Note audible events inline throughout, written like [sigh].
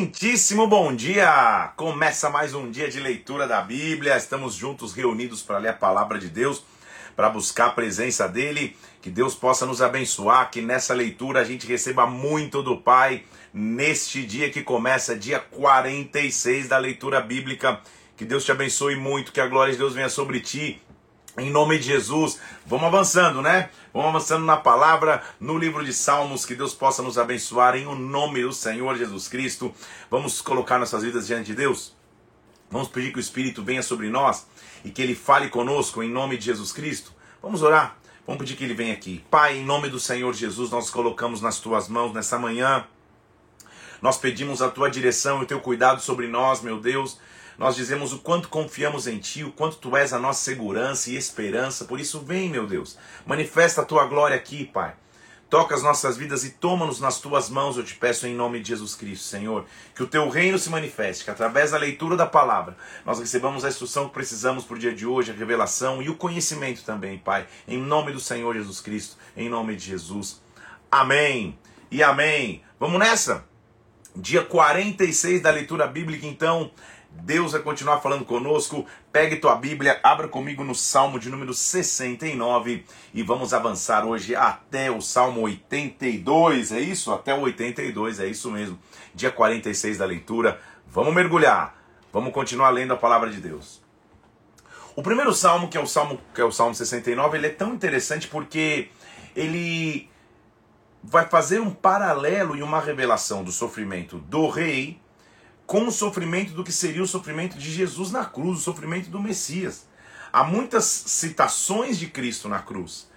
Muitíssimo bom dia! Começa mais um dia de leitura da Bíblia. Estamos juntos reunidos para ler a palavra de Deus, para buscar a presença dele. Que Deus possa nos abençoar, que nessa leitura a gente receba muito do Pai neste dia que começa, dia 46 da leitura bíblica. Que Deus te abençoe muito, que a glória de Deus venha sobre ti. Em nome de Jesus, vamos avançando, né? Vamos avançando na palavra, no livro de Salmos, que Deus possa nos abençoar em o nome do Senhor Jesus Cristo. Vamos colocar nossas vidas diante de Deus. Vamos pedir que o Espírito venha sobre nós e que ele fale conosco em nome de Jesus Cristo. Vamos orar. Vamos pedir que ele venha aqui. Pai, em nome do Senhor Jesus, nós colocamos nas tuas mãos nessa manhã. Nós pedimos a tua direção e o teu cuidado sobre nós, meu Deus. Nós dizemos o quanto confiamos em Ti, o quanto Tu és a nossa segurança e esperança. Por isso, vem, meu Deus, manifesta a Tua glória aqui, Pai. Toca as nossas vidas e toma-nos nas tuas mãos, eu te peço em nome de Jesus Cristo, Senhor. Que o teu reino se manifeste, que através da leitura da palavra nós recebamos a instrução que precisamos para o dia de hoje, a revelação e o conhecimento também, Pai. Em nome do Senhor Jesus Cristo, em nome de Jesus. Amém e amém. Vamos nessa? Dia 46 da leitura bíblica, então. Deus vai continuar falando conosco. Pegue tua Bíblia, abra comigo no Salmo de número 69 e vamos avançar hoje até o Salmo 82. É isso? Até o 82, é isso mesmo. Dia 46 da leitura. Vamos mergulhar. Vamos continuar lendo a palavra de Deus. O primeiro salmo, que é o salmo, que é o Salmo 69, ele é tão interessante porque ele vai fazer um paralelo e uma revelação do sofrimento do rei com o sofrimento do que seria o sofrimento de Jesus na cruz, o sofrimento do Messias. Há muitas citações de Cristo na cruz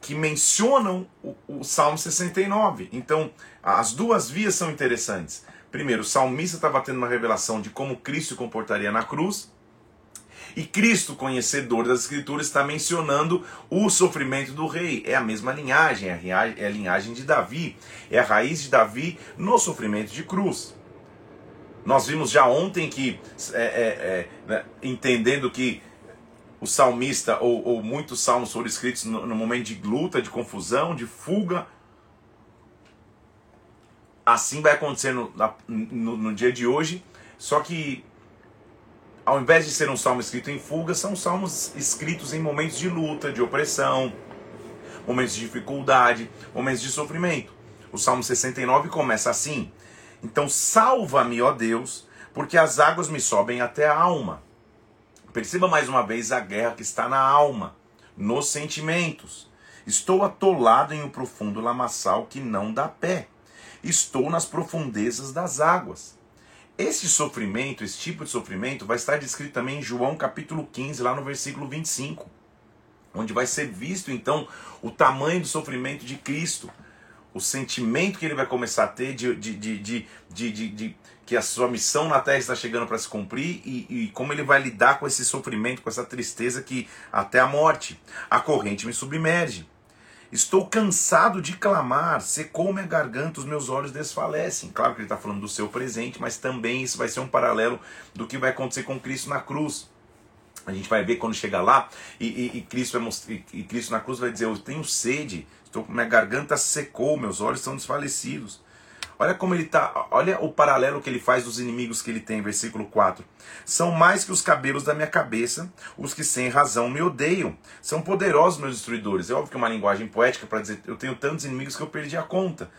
que mencionam o, o Salmo 69. Então, as duas vias são interessantes. Primeiro, o salmista estava tendo uma revelação de como Cristo se comportaria na cruz. E Cristo, conhecedor das Escrituras, está mencionando o sofrimento do rei. É a mesma linhagem, é a linhagem de Davi. É a raiz de Davi no sofrimento de cruz. Nós vimos já ontem que, é, é, é, né, entendendo que o salmista, ou, ou, muitos salmos foram escritos no, no, momento de luta, de confusão, de fuga. Assim vai acontecer no, no, no dia de hoje, só que ao invés de ser um salmo escrito em fuga, são salmos escritos em momentos de luta, de opressão, momentos de dificuldade, momentos de sofrimento. O Salmo 69 começa assim: então salva-me, ó Deus, porque as águas me sobem até a alma. Perceba mais uma vez a guerra que está na alma, nos sentimentos. Estou atolado em um profundo lamaçal que não dá pé. Estou nas profundezas das águas. Esse sofrimento, esse tipo de sofrimento, vai estar descrito também em João capítulo 15, lá no versículo 25, onde vai ser visto então o tamanho do sofrimento de Cristo o sentimento que ele vai começar a ter de, de, de, de, de, que a sua missão na Terra está chegando para se cumprir e, e, como ele vai lidar com esse sofrimento, com essa tristeza que até a morte. A corrente me submerge. Estou cansado de clamar, secou minha garganta, os meus olhos desfalecem. Claro que ele está falando do seu presente, mas também isso vai ser um paralelo do que vai acontecer com Cristo na cruz. A gente vai ver quando chegar lá e, e, e Cristo, vai e Cristo na cruz vai dizer: Eu tenho sede, Estou, minha garganta secou, meus olhos estão desfalecidos. Olha como ele tá, olha o paralelo que ele faz dos inimigos que ele tem, versículo 4. São mais que os cabelos da minha cabeça, os que sem razão me odeiam. São poderosos meus destruidores. É óbvio que é uma linguagem poética para dizer, eu tenho tantos inimigos que eu perdi a conta.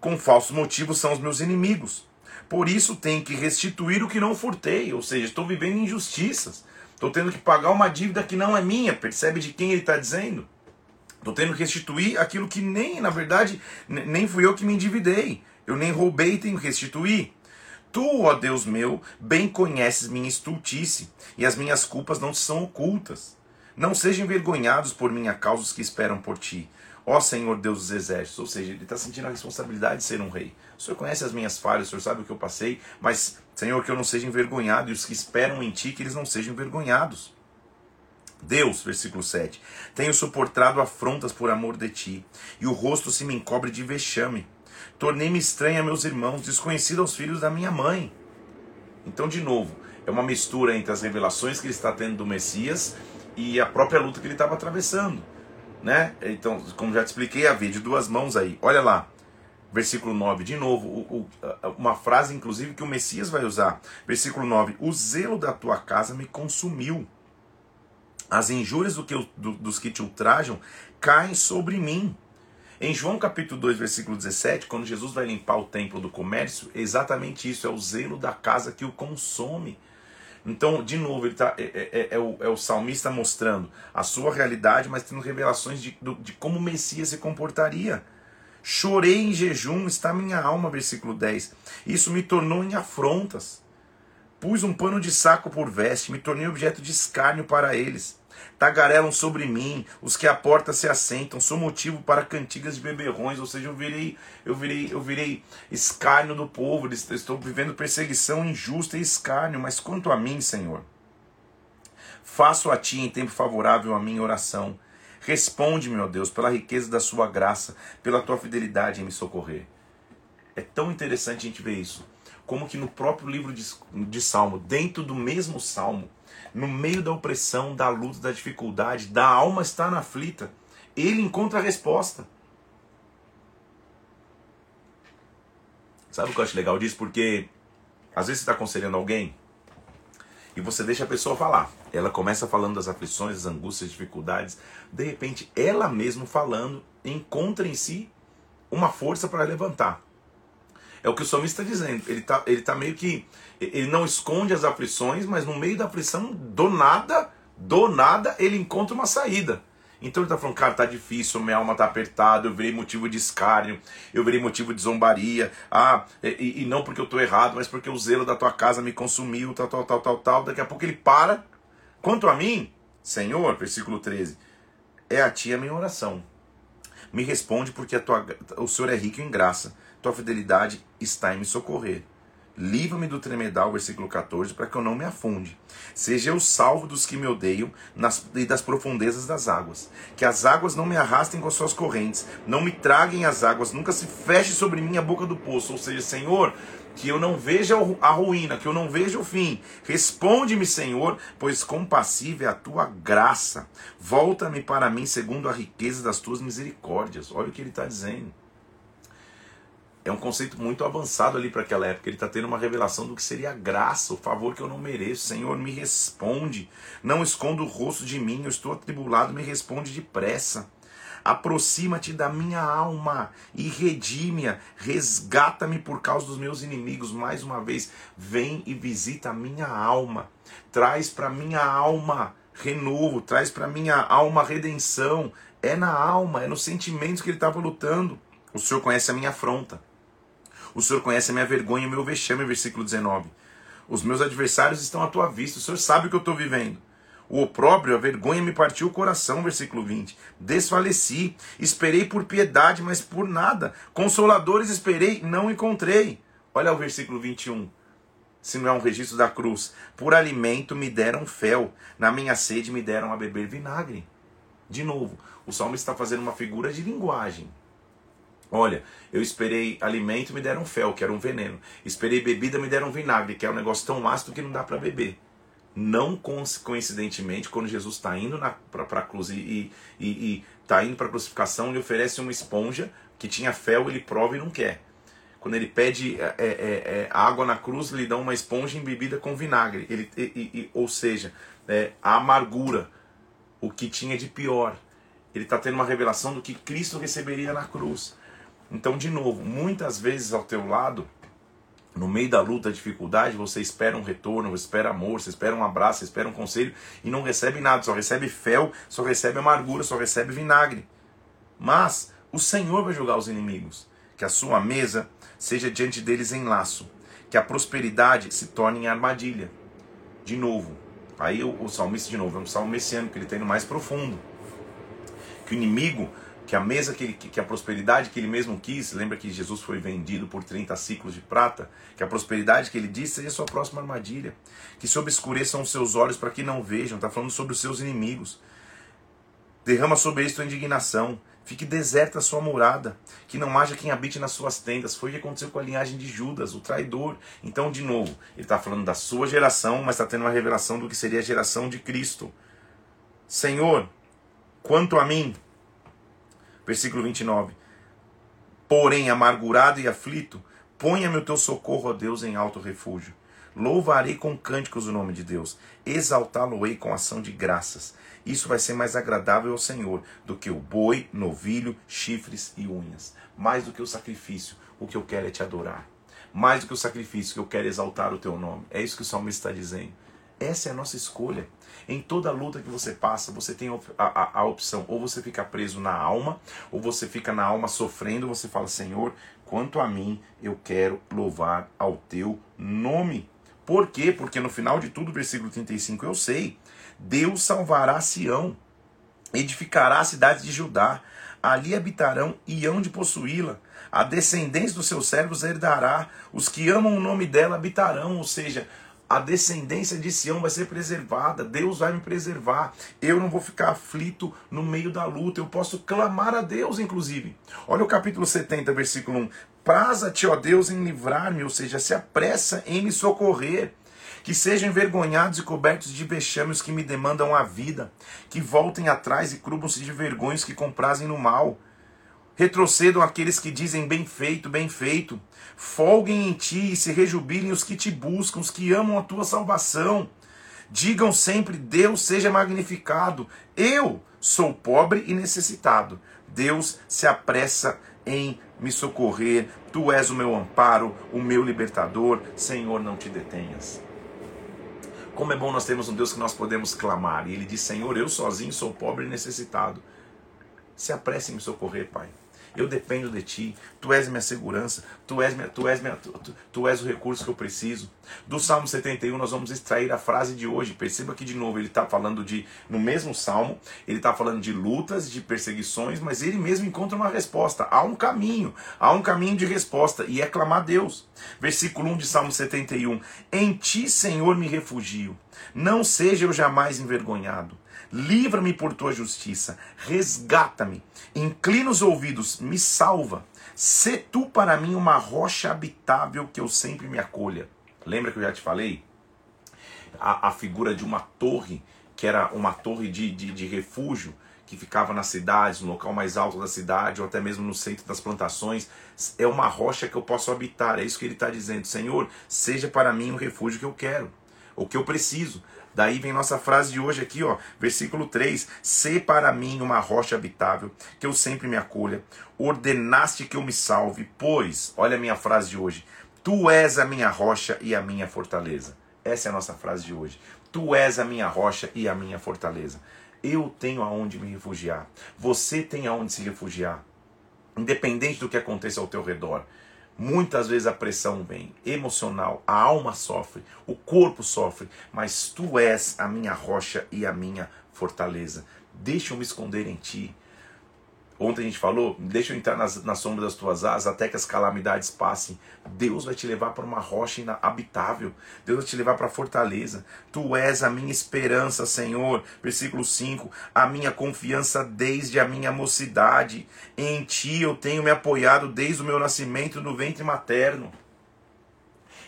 Com falsos motivos são os meus inimigos. Por isso tenho que restituir o que não furtei, ou seja, estou vivendo injustiças. Estou tendo que pagar uma dívida que não é minha. Percebe de quem ele está dizendo? Estou tendo que restituir aquilo que nem, na verdade, nem fui eu que me endividei. Eu nem roubei e tenho que restituir. Tu, ó Deus meu, bem conheces minha estultice, e as minhas culpas não são ocultas. Não sejam envergonhados por minha causa os que esperam por ti. Ó Senhor Deus dos exércitos, ou seja, ele está sentindo a responsabilidade de ser um rei. O Senhor conhece as minhas falhas, o Senhor sabe o que eu passei, mas, Senhor, que eu não seja envergonhado, e os que esperam em ti, que eles não sejam envergonhados. Deus, versículo 7, tenho suportado afrontas por amor de ti, e o rosto se me encobre de vexame. Tornei-me estranha a meus irmãos, desconhecido aos filhos da minha mãe. Então, de novo, é uma mistura entre as revelações que ele está tendo do Messias e a própria luta que ele estava atravessando. Né? Então, como já te expliquei, a via de duas mãos aí. Olha lá. Versículo 9, de novo, o, o, uma frase inclusive que o Messias vai usar. Versículo 9: O zelo da tua casa me consumiu. As injúrias do que, do, dos que te ultrajam caem sobre mim. Em João capítulo 2, versículo 17, quando Jesus vai limpar o templo do comércio, é exatamente isso, é o zelo da casa que o consome. Então, de novo, ele tá, é, é, é, é, o, é o salmista mostrando a sua realidade, mas tendo revelações de, de como o Messias se comportaria. Chorei em jejum, está minha alma, versículo 10. Isso me tornou em afrontas. Pus um pano de saco por veste, me tornei objeto de escárnio para eles. Tagarelam sobre mim, os que à porta se assentam, sou motivo para cantigas de beberrões, ou seja, eu virei, eu virei, eu virei escárnio do povo, estou vivendo perseguição injusta e escárnio, mas quanto a mim, Senhor, faço a ti em tempo favorável a minha oração. Responde-me, ó Deus, pela riqueza da sua graça, pela tua fidelidade em me socorrer. É tão interessante a gente ver isso. Como que no próprio livro de, de Salmo, dentro do mesmo Salmo, no meio da opressão, da luta, da dificuldade, da alma estar aflita, ele encontra a resposta. Sabe o que eu acho legal disso? Porque às vezes você está aconselhando alguém e você deixa a pessoa falar. Ela começa falando das aflições, das angústias, das dificuldades. De repente, ela mesma falando encontra em si uma força para levantar. É o que o salmista está dizendo. Ele está ele tá meio que. Ele não esconde as aflições, mas no meio da aflição, do nada, do nada, ele encontra uma saída. Então ele está falando, cara, tá difícil, minha alma tá apertada, eu virei motivo de escárnio, eu virei motivo de zombaria. Ah, e, e não porque eu estou errado, mas porque o zelo da tua casa me consumiu, tal, tal, tal, tal, tal. Daqui a pouco ele para. Quanto a mim, Senhor, versículo 13, é a ti a minha oração. Me responde porque a tua, o Senhor é rico em graça tua fidelidade está em me socorrer. Livra-me do tremedal, versículo 14, para que eu não me afunde. Seja eu salvo dos que me odeiam nas, e das profundezas das águas. Que as águas não me arrastem com as suas correntes, não me traguem as águas, nunca se feche sobre mim a boca do poço. Ou seja, Senhor, que eu não veja a ruína, que eu não veja o fim. Responde-me, Senhor, pois compassiva é a tua graça. Volta-me para mim segundo a riqueza das tuas misericórdias. Olha o que ele está dizendo é um conceito muito avançado ali para aquela época. Ele está tendo uma revelação do que seria a graça, o favor que eu não mereço. Senhor, me responde. Não esconda o rosto de mim, eu estou atribulado, me responde depressa. Aproxima-te da minha alma e redime-a, resgata-me por causa dos meus inimigos. Mais uma vez, vem e visita a minha alma. Traz para minha alma renovo, traz para minha alma redenção. É na alma, é nos sentimentos que ele estava lutando. O Senhor conhece a minha afronta. O Senhor conhece a minha vergonha e o meu vexame, versículo 19. Os meus adversários estão à tua vista, o Senhor sabe o que eu estou vivendo. O opróbrio, a vergonha me partiu o coração, versículo 20. Desfaleci, esperei por piedade, mas por nada. Consoladores esperei, não encontrei. Olha o versículo 21. Se não é um registro da cruz. Por alimento me deram fel, na minha sede me deram a beber vinagre. De novo, o salmo está fazendo uma figura de linguagem. Olha, eu esperei alimento, me deram fel, que era um veneno. Esperei bebida, me deram vinagre, que é um negócio tão ácido que não dá para beber. Não coincidentemente, quando Jesus está indo para a cruz e está indo para a crucificação, ele oferece uma esponja que tinha fel, ele prova e não quer. Quando ele pede é, é, é, água na cruz, lhe dão uma esponja embebida com vinagre. Ele, e, e, ou seja, é, a amargura, o que tinha de pior. Ele está tendo uma revelação do que Cristo receberia na cruz. Então, de novo, muitas vezes ao teu lado, no meio da luta, da dificuldade, você espera um retorno, você espera amor, você espera um abraço, você espera um conselho e não recebe nada, só recebe fel, só recebe amargura, só recebe vinagre. Mas o Senhor vai julgar os inimigos, que a sua mesa seja diante deles em laço, que a prosperidade se torne em armadilha. De novo, aí o, o salmista de novo, é um salmo messiânico, ele tem no mais profundo. Que o inimigo que a mesa que, ele, que a prosperidade que ele mesmo quis, lembra que Jesus foi vendido por 30 ciclos de prata, que a prosperidade que ele disse seja sua próxima armadilha, que se obscureçam os seus olhos para que não vejam, está falando sobre os seus inimigos. Derrama sobre eles tua indignação, fique deserta a sua morada, que não haja quem habite nas suas tendas. Foi o que aconteceu com a linhagem de Judas, o traidor. Então, de novo, ele está falando da sua geração, mas está tendo uma revelação do que seria a geração de Cristo. Senhor, quanto a mim, Versículo 29. Porém, amargurado e aflito, ponha-me o teu socorro, ó Deus, em alto refúgio. Louvarei com cânticos o nome de Deus, exaltá-lo-ei com ação de graças. Isso vai ser mais agradável ao Senhor do que o boi, novilho, chifres e unhas. Mais do que o sacrifício, o que eu quero é te adorar. Mais do que o sacrifício, que eu quero exaltar o teu nome. É isso que o salmista está dizendo. Essa é a nossa escolha. Em toda luta que você passa, você tem a, a, a, opção: ou você fica preso na alma, ou você fica na alma sofrendo. Você fala, Senhor, quanto a mim, eu quero louvar ao teu nome. Por quê? Porque no final de tudo, versículo 35, eu sei: Deus salvará Sião, edificará a cidade de Judá, ali habitarão e hão de possuí-la. A descendência dos seus servos herdará, os que amam o nome dela habitarão, ou seja, a descendência de Sião vai ser preservada, Deus vai me preservar. Eu não vou ficar aflito no meio da luta, eu posso clamar a Deus, inclusive. Olha o capítulo 70, versículo 1. Praza-te, ó Deus, em livrar-me, ou seja, se apressa em me socorrer. Que sejam envergonhados e cobertos de vexames que me demandam a vida, que voltem atrás e crubam-se de vergonhas que comprazem no mal. Retrocedam aqueles que dizem bem feito, bem feito. Folguem em ti e se rejubilem os que te buscam, os que amam a tua salvação. Digam sempre: Deus seja magnificado. Eu sou pobre e necessitado. Deus se apressa em me socorrer. Tu és o meu amparo, o meu libertador. Senhor, não te detenhas. Como é bom nós termos um Deus que nós podemos clamar. E ele diz: Senhor, eu sozinho sou pobre e necessitado. Se apresse em me socorrer, Pai. Eu dependo de ti. Tu és minha segurança. Tu és, minha, tu, és minha, tu, tu, és o recurso que eu preciso. Do Salmo 71, nós vamos extrair a frase de hoje. Perceba que, de novo, ele está falando de. No mesmo salmo, ele está falando de lutas, de perseguições, mas ele mesmo encontra uma resposta. Há um caminho. Há um caminho de resposta. E é clamar a Deus. Versículo 1 de Salmo 71. Em ti, Senhor, me refugio. Não seja eu jamais envergonhado. Livra-me por tua justiça, resgata-me, inclina os ouvidos, me salva. Se tu para mim uma rocha habitável que eu sempre me acolha. Lembra que eu já te falei? A, a figura de uma torre, que era uma torre de, de, de refúgio, que ficava nas cidades, no local mais alto da cidade, ou até mesmo no centro das plantações, é uma rocha que eu posso habitar. É isso que ele está dizendo. Senhor, seja para mim o refúgio que eu quero, o que eu preciso. Daí vem nossa frase de hoje aqui, ó, versículo 3: "Se para mim uma rocha habitável, que eu sempre me acolha, ordenaste que eu me salve, pois, olha a minha frase de hoje, tu és a minha rocha e a minha fortaleza." Essa é a nossa frase de hoje. Tu és a minha rocha e a minha fortaleza. Eu tenho aonde me refugiar. Você tem aonde se refugiar. Independente do que aconteça ao teu redor. Muitas vezes a pressão vem emocional, a alma sofre, o corpo sofre, mas tu és a minha rocha e a minha fortaleza. Deixa eu me esconder em ti. Ontem a gente falou, deixa eu entrar nas, na sombra das tuas asas até que as calamidades passem. Deus vai te levar para uma rocha inabitável. Deus vai te levar para a fortaleza. Tu és a minha esperança, Senhor. Versículo 5. A minha confiança desde a minha mocidade. Em ti eu tenho me apoiado desde o meu nascimento no ventre materno.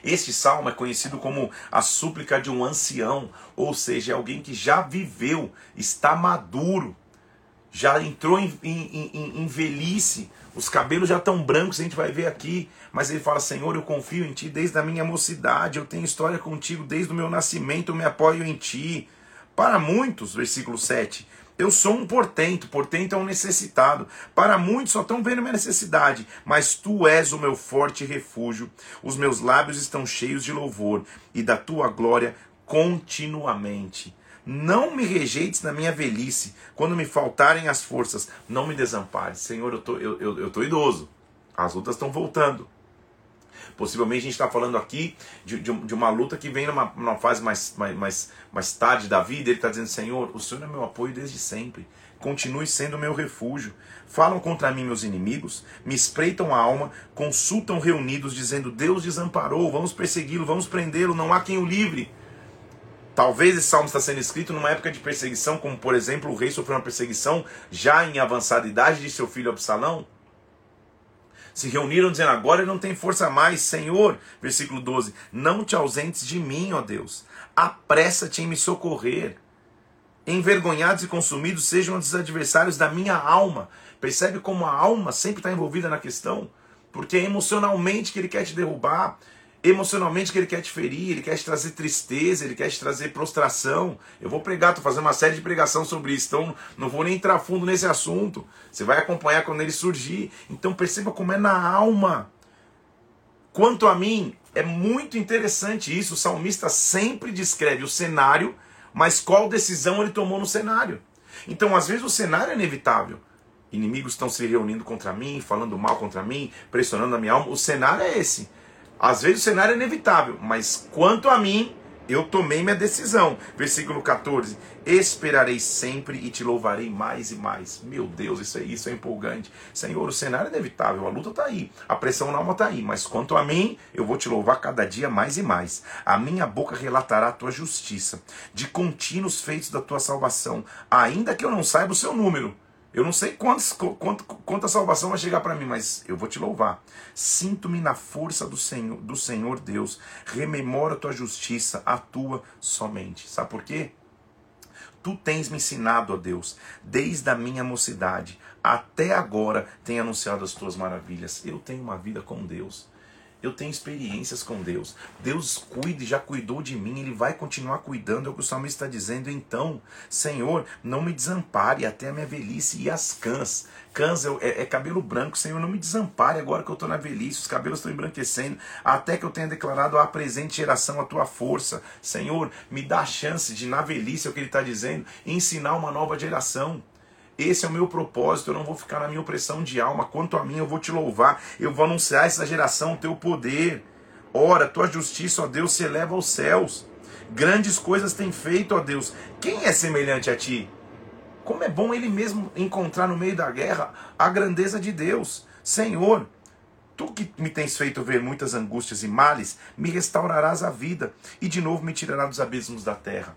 Este salmo é conhecido como a súplica de um ancião, ou seja, é alguém que já viveu, está maduro já entrou em, em, em, em, velhice, os cabelos já estão brancos, a gente vai ver aqui, mas ele fala: Senhor, eu confio em ti desde a minha mocidade, eu tenho história contigo desde o meu nascimento, eu me apoio em ti. Para muitos, versículo 7, eu sou um portento, portento é um necessitado. Para muitos só estão vendo minha necessidade, mas tu és o meu forte refúgio. Os meus lábios estão cheios de louvor e da tua glória continuamente. Não me rejeites na minha velhice, quando me faltarem as forças, não me desampares. Senhor, eu tô, eu, eu, eu tô idoso, as lutas estão voltando. Possivelmente a gente está falando aqui de, de, de, uma luta que vem numa, numa fase mais, mais, mais, tarde da vida. Ele está dizendo: Senhor, o Senhor é meu apoio desde sempre. Continue sendo meu refúgio. Falam contra mim meus inimigos, me espreitam a alma, consultam reunidos, dizendo: Deus desamparou, vamos persegui-lo, vamos prendê-lo, não há quem o livre. Talvez esse salmo está sendo escrito numa época de perseguição, como por exemplo o rei sofreu uma perseguição já em avançada idade de seu filho Absalão. Se reuniram dizendo: Agora ele não tem força mais, Senhor. Versículo 12: Não te ausentes de mim, ó Deus. Apressa-te em me socorrer. envergonhados e consumidos sejam os adversários da minha alma. Percebe como a alma sempre está envolvida na questão? Porque é emocionalmente que ele quer te derrubar, emocionalmente que ele quer te ferir, ele quer te trazer tristeza, ele quer te trazer prostração. Eu vou pregar, estou fazendo uma série de pregação sobre isso, então não vou nem entrar fundo nesse assunto. Você vai acompanhar quando ele surgir. Então perceba como é na alma. Quanto a mim, é muito interessante isso. O salmista sempre descreve o cenário, mas qual decisão ele tomou no cenário. Então, às vezes, o cenário é inevitável. Inimigos estão se reunindo contra mim, falando mal contra mim, pressionando a minha alma. O cenário é esse. Às vezes o cenário é inevitável, mas quanto a mim, eu tomei minha decisão. Versículo 14: Esperarei sempre e te louvarei mais e mais. Meu Deus, isso é isso, é empolgante. Senhor, o cenário é inevitável, a luta está aí, a pressão na alma está aí, mas quanto a mim, eu vou te louvar cada dia mais e mais. A minha boca relatará a tua justiça, de contínuos feitos da tua salvação, ainda que eu não saiba o seu número. Eu não sei quantos, quanto, quanta salvação vai chegar para mim, mas eu vou te louvar. Sinto-me na força do Senhor, do Senhor Deus. Rememora a tua justiça, atua somente. Sabe por quê? Tu tens me ensinado, ó Deus, desde a minha mocidade até agora, tem anunciado as tuas maravilhas. Eu tenho uma vida com Deus eu tenho experiências com Deus. Deus cuida e já cuidou de mim, Ele vai continuar cuidando, é o que o salmista está dizendo. Então, Senhor, não me desampare até a minha velhice e as cãs. Cãs é, é, cabelo branco, Senhor, não me desampare agora que eu estou na velhice, os cabelos estão embranquecendo, até que eu tenha declarado à presente geração a tua força. Senhor, me dá a chance de, na velhice, é o que Ele está dizendo, ensinar uma nova geração. Esse é o meu propósito, eu não vou ficar na minha opressão de alma. Quanto a mim, eu vou te louvar, eu vou anunciar essa geração o teu poder. Ora, tua justiça, ó Deus, se eleva aos céus. Grandes coisas tem feito, ó Deus. Quem é semelhante a ti? Como é bom ele mesmo encontrar no meio da guerra a grandeza de Deus. Senhor, tu que me tens feito ver muitas angústias e males, me restaurarás a vida e de novo me tirarás dos abismos da terra.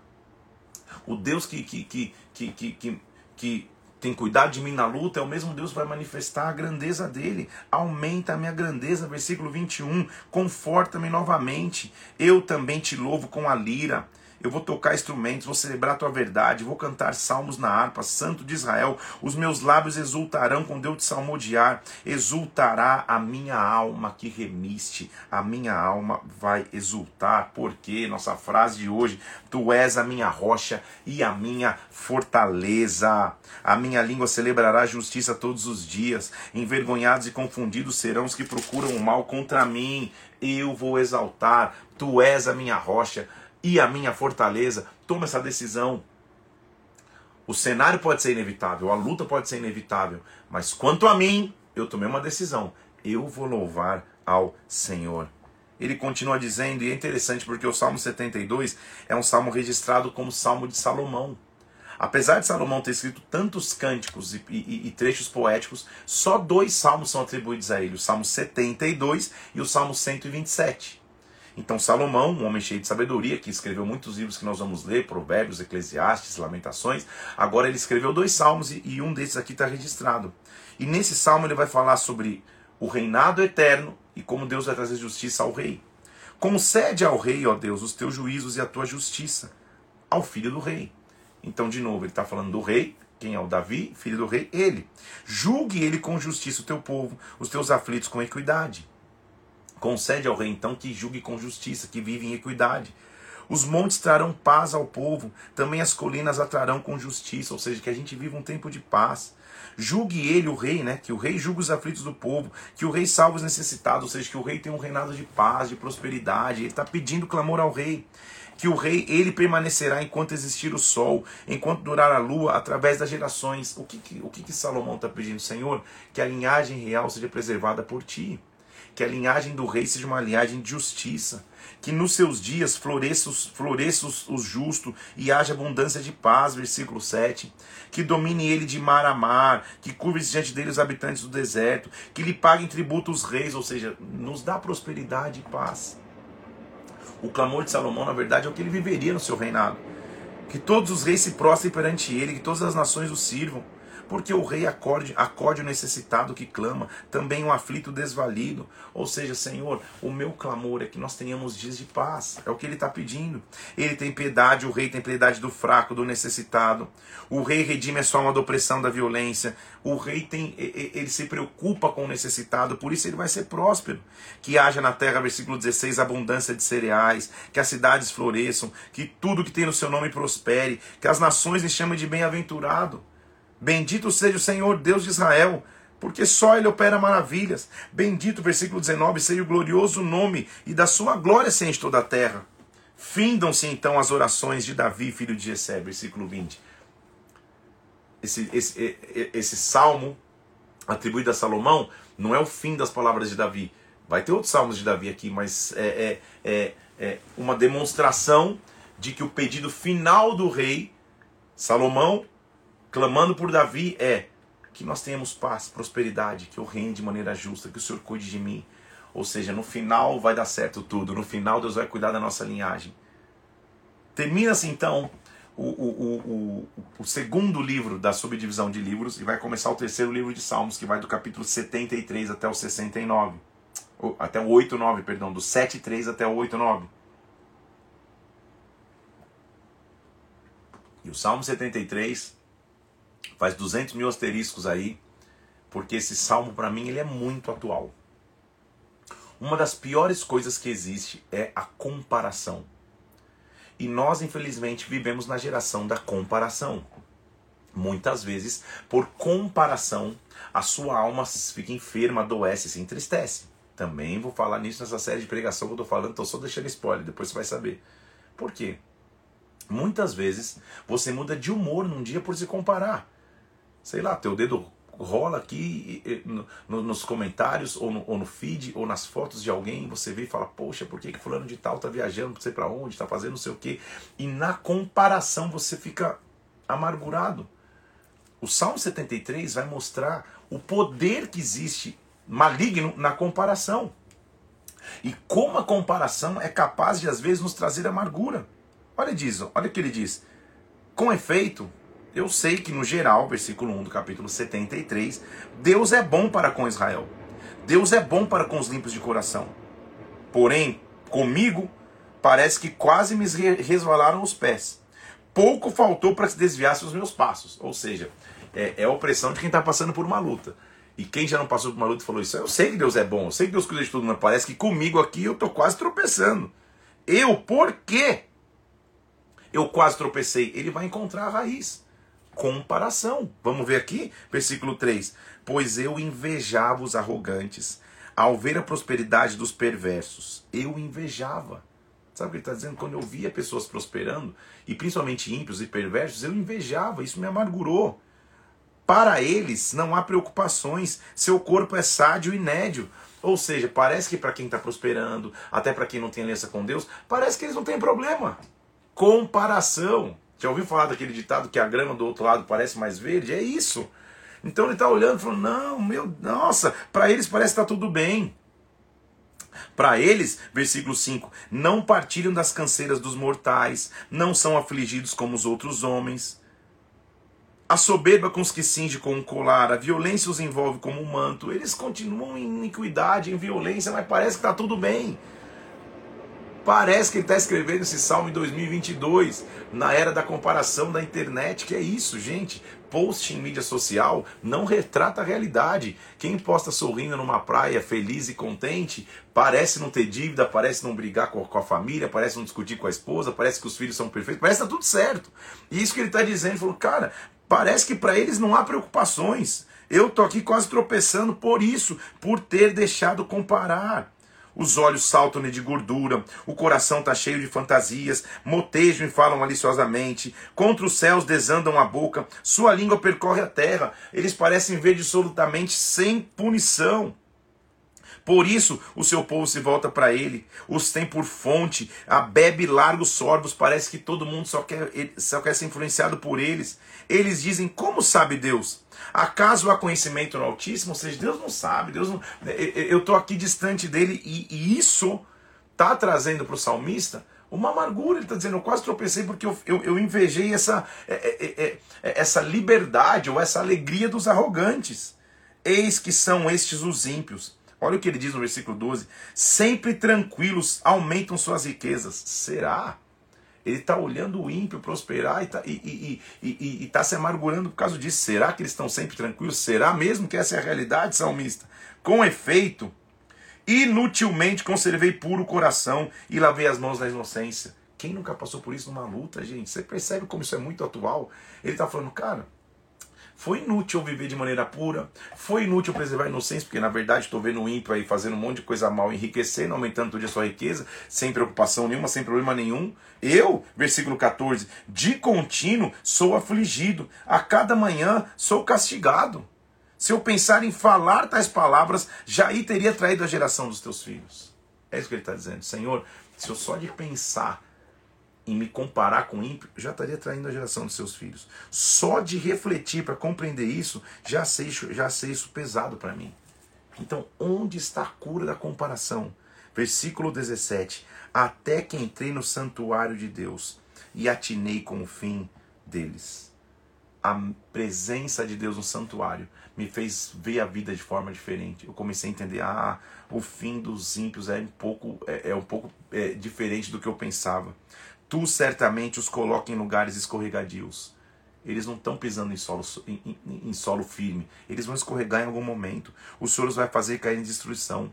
O Deus que, que, que, que, que, que tem cuidado de mim na luta, é o mesmo Deus que vai manifestar a grandeza dele. Aumenta a minha grandeza, versículo 21. Conforta-me novamente. Eu também te louvo com a lira eu vou tocar instrumentos, vou celebrar a tua verdade, vou cantar salmos na harpa, Santo de Israel. Os meus lábios exultarão com Deus de salmodiar, exultará a minha alma que remiste, a minha alma vai exultar, porque nossa frase de hoje, tu és a minha rocha e a minha fortaleza. A minha língua celebrará a justiça todos os dias, envergonhados e confundidos serão os que procuram o mal contra mim. Eu vou exaltar, tu és a minha rocha e a minha fortaleza. Toma essa decisão. O cenário pode ser inevitável, a luta pode ser inevitável, mas quanto a mim, eu tomei uma decisão. Eu vou louvar ao Senhor. Ele continua dizendo, e é interessante porque o Salmo 72 é um salmo registrado como Salmo de Salomão. Apesar de Salomão ter escrito tantos cânticos e, e, e, trechos poéticos, só dois salmos são atribuídos a ele: o Salmo 72 e o Salmo 127. Então, Salomão, um homem cheio de sabedoria, que escreveu muitos livros que nós vamos ler, Provérbios, Eclesiastes, Lamentações, agora ele escreveu dois salmos e, um desses aqui está registrado. E nesse salmo ele vai falar sobre o reinado eterno e como Deus vai trazer justiça ao rei. Concede ao rei, ó Deus, os teus juízos e a tua justiça ao filho do rei. Então, de novo, ele está falando do rei, quem é o Davi, filho do rei? Ele. Julgue ele com justiça o teu povo, os teus aflitos com equidade. Concede ao rei então que julgue com justiça, que vive em equidade. Os montes trarão paz ao povo, também as colinas atrarão com justiça, ou seja, que a gente viva um tempo de paz. Julgue ele, o rei, né? Que o rei julgue os aflitos do povo, que o rei salve os necessitados, ou seja, que o rei tenha um reinado de paz, de prosperidade. Ele está pedindo clamor ao rei. Que o rei, ele permanecerá enquanto existir o sol, enquanto durar a lua, através das gerações. O que, que o que, que Salomão está pedindo, Senhor? Que a linhagem real seja preservada por ti que a linhagem do rei seja uma linhagem de justiça, que nos seus dias floresça, floresça os justos e haja abundância de paz, versículo 7, que domine ele de mar a mar, que curve-se diante dele os habitantes do deserto, que lhe paguem tributo os reis, ou seja, nos dá prosperidade e paz. O clamor de Salomão, na verdade, é o que ele viveria no seu reinado. Que todos os reis se prostrem perante ele, que todas as nações o sirvam porque o rei acorde, acorde o necessitado que clama, também o aflito desvalido. Ou seja, Senhor, o meu clamor é que nós tenhamos dias de paz. É o que ele está pedindo. Ele tem piedade, o rei tem piedade do fraco, do necessitado. O rei redime a sua alma da opressão, da violência. O rei tem, ele se preocupa com o necessitado, por isso ele vai ser próspero. Que haja na terra, versículo 16, abundância de cereais, que as cidades floresçam, que tudo que tem no seu nome prospere, que as nações lhe chamem de bem-aventurado. Bendito seja o Senhor Deus de Israel, porque só ele opera maravilhas. Bendito, versículo 19, seja o glorioso nome, e da sua glória se enche toda a terra. Findam-se então as orações de Davi, filho de Jessé, versículo 20. Esse, esse, esse salmo atribuído a Salomão não é o fim das palavras de Davi. Vai ter outros salmos de Davi aqui, mas é, é, é, é uma demonstração de que o pedido final do rei Salomão clamando por Davi é que nós tenhamos paz, prosperidade, que eu reine de maneira justa, que o Senhor cuide de mim. Ou seja, no final vai dar certo tudo, no final Deus vai cuidar da nossa linhagem. Termina-se então o, o, o, o, segundo livro da subdivisão de livros e vai começar o terceiro livro de Salmos, que vai do capítulo 73 até o 69. Até o 89, perdão, do 7,3 até o 8,9. E o Salmo 73 faz 200 mil asteriscos aí, porque esse salmo para mim ele é muito atual. Uma das piores coisas que existe é a comparação. E nós, infelizmente, vivemos na geração da comparação. Muitas vezes, por comparação, a sua alma fica enferma, adoece, se entristece. Também vou falar nisso nessa série de pregação que eu estou falando, estou só deixando spoiler, depois você vai saber. Por quê? Muitas vezes você muda de humor num dia por se comparar sei lá, teu dedo rola aqui no, no, nos comentários, ou no, ou no, feed, ou nas fotos de alguém, você vê e fala, poxa, por que, que fulano de tal tá viajando, não sei para onde, tá fazendo não sei o quê. E na comparação você fica amargurado. O Salmo 73 vai mostrar o poder que existe maligno na comparação. E como a comparação é capaz de às vezes nos trazer amargura. Olha diz, olha o que ele diz. Com efeito, eu sei que no geral, versículo 1 do capítulo 73, Deus é bom para com Israel. Deus é bom para com os limpos de coração. Porém, comigo, parece que quase me resvalaram os pés. Pouco faltou para se desviar os meus passos. Ou seja, é, é a opressão de quem está passando por uma luta. E quem já não passou por uma luta falou isso, eu sei que Deus é bom, eu sei que Deus cuida de tudo, mas parece que comigo aqui eu estou quase tropeçando. Eu, por quê? Eu quase tropecei. Ele vai encontrar a raiz comparação. Vamos ver aqui, versículo 3. Pois eu invejava os arrogantes, ao ver a prosperidade dos perversos. Eu invejava. Sabe o que ele está dizendo? Quando eu via pessoas prosperando, e principalmente ímpios e perversos, eu invejava, isso me amargurou. Para eles não há preocupações, seu corpo é sádio e nédio. Ou seja, parece que para quem está prosperando, até para quem não tem aliança com Deus, parece que eles não têm problema. Comparação. Já ouviu falar daquele ditado que a grama do outro lado parece mais verde? É isso. Então ele está olhando e falando: não, meu, nossa, para eles parece que está tudo bem. Para eles, versículo 5: não partilham das canseiras dos mortais, não são afligidos como os outros homens. A soberba com os que cinge com um colar, a violência os envolve como um manto. Eles continuam em iniquidade, em violência, mas parece que está tudo bem. Parece que ele está escrevendo esse salmo em 2022, na era da comparação da internet, que é isso, gente. Post em mídia social não retrata a realidade. Quem posta sorrindo numa praia, feliz e contente, parece não ter dívida, parece não brigar com a família, parece não discutir com a esposa, parece que os filhos são perfeitos, parece que está tudo certo. E isso que ele está dizendo, ele falou, cara, parece que para eles não há preocupações. Eu tô aqui quase tropeçando por isso, por ter deixado comparar. Os olhos saltam-lhe de gordura, o coração está cheio de fantasias, motejam e falam maliciosamente, contra os céus desandam a boca, sua língua percorre a terra, eles parecem ver absolutamente sem punição. Por isso o seu povo se volta para ele, os tem por fonte, a bebe largos sorbos, parece que todo mundo só quer, só quer ser influenciado por eles. Eles dizem: Como sabe Deus? Acaso há conhecimento no Altíssimo? Ou seja, Deus não sabe, Deus não. Eu estou aqui distante dele e, e isso está trazendo para o salmista Uma amargura, ele está dizendo, eu quase tropecei porque eu, eu, eu invejei essa, é, é, é, essa liberdade ou essa alegria dos arrogantes. Eis que são estes os ímpios. Olha o que ele diz no versículo 12: sempre tranquilos aumentam suas riquezas. Será? Ele está olhando o ímpio prosperar e está e, e, e, e, tá se amargurando por causa disso. Será que eles estão sempre tranquilos? Será mesmo que essa é a realidade, salmista? Com efeito, inutilmente conservei puro coração e lavei as mãos na inocência. Quem nunca passou por isso numa luta, gente? Você percebe como isso é muito atual? Ele está falando, cara, foi inútil viver de maneira pura, foi inútil preservar a inocência, porque na verdade estou vendo o ímpio aí fazendo um monte de coisa mal, enriquecendo, aumentando todo dia sua riqueza, sem preocupação nenhuma, sem problema nenhum. Eu, versículo 14, de contínuo sou afligido, a cada manhã sou castigado. Se eu pensar em falar tais palavras, já aí teria traído a geração dos teus filhos. É isso que ele está dizendo. Senhor, se eu só de pensar em me comparar com ímpio, já estaria traindo a geração dos seus filhos. Só de refletir para compreender isso, já sei, já sei isso pesado para mim. Então, onde está a cura da comparação? Versículo 17: Até que entrei no santuário de Deus e atinei com o fim deles. A presença de Deus no santuário me fez ver a vida de forma diferente. Eu comecei a entender, ah, o fim dos ímpios é um pouco, é, é um pouco é, diferente do que eu pensava. Tu certamente os coloca em lugares escorregadios. Eles não estão pisando em solo, em, em, em, solo firme. Eles vão escorregar em algum momento. O Senhor os vai fazer cair em destruição.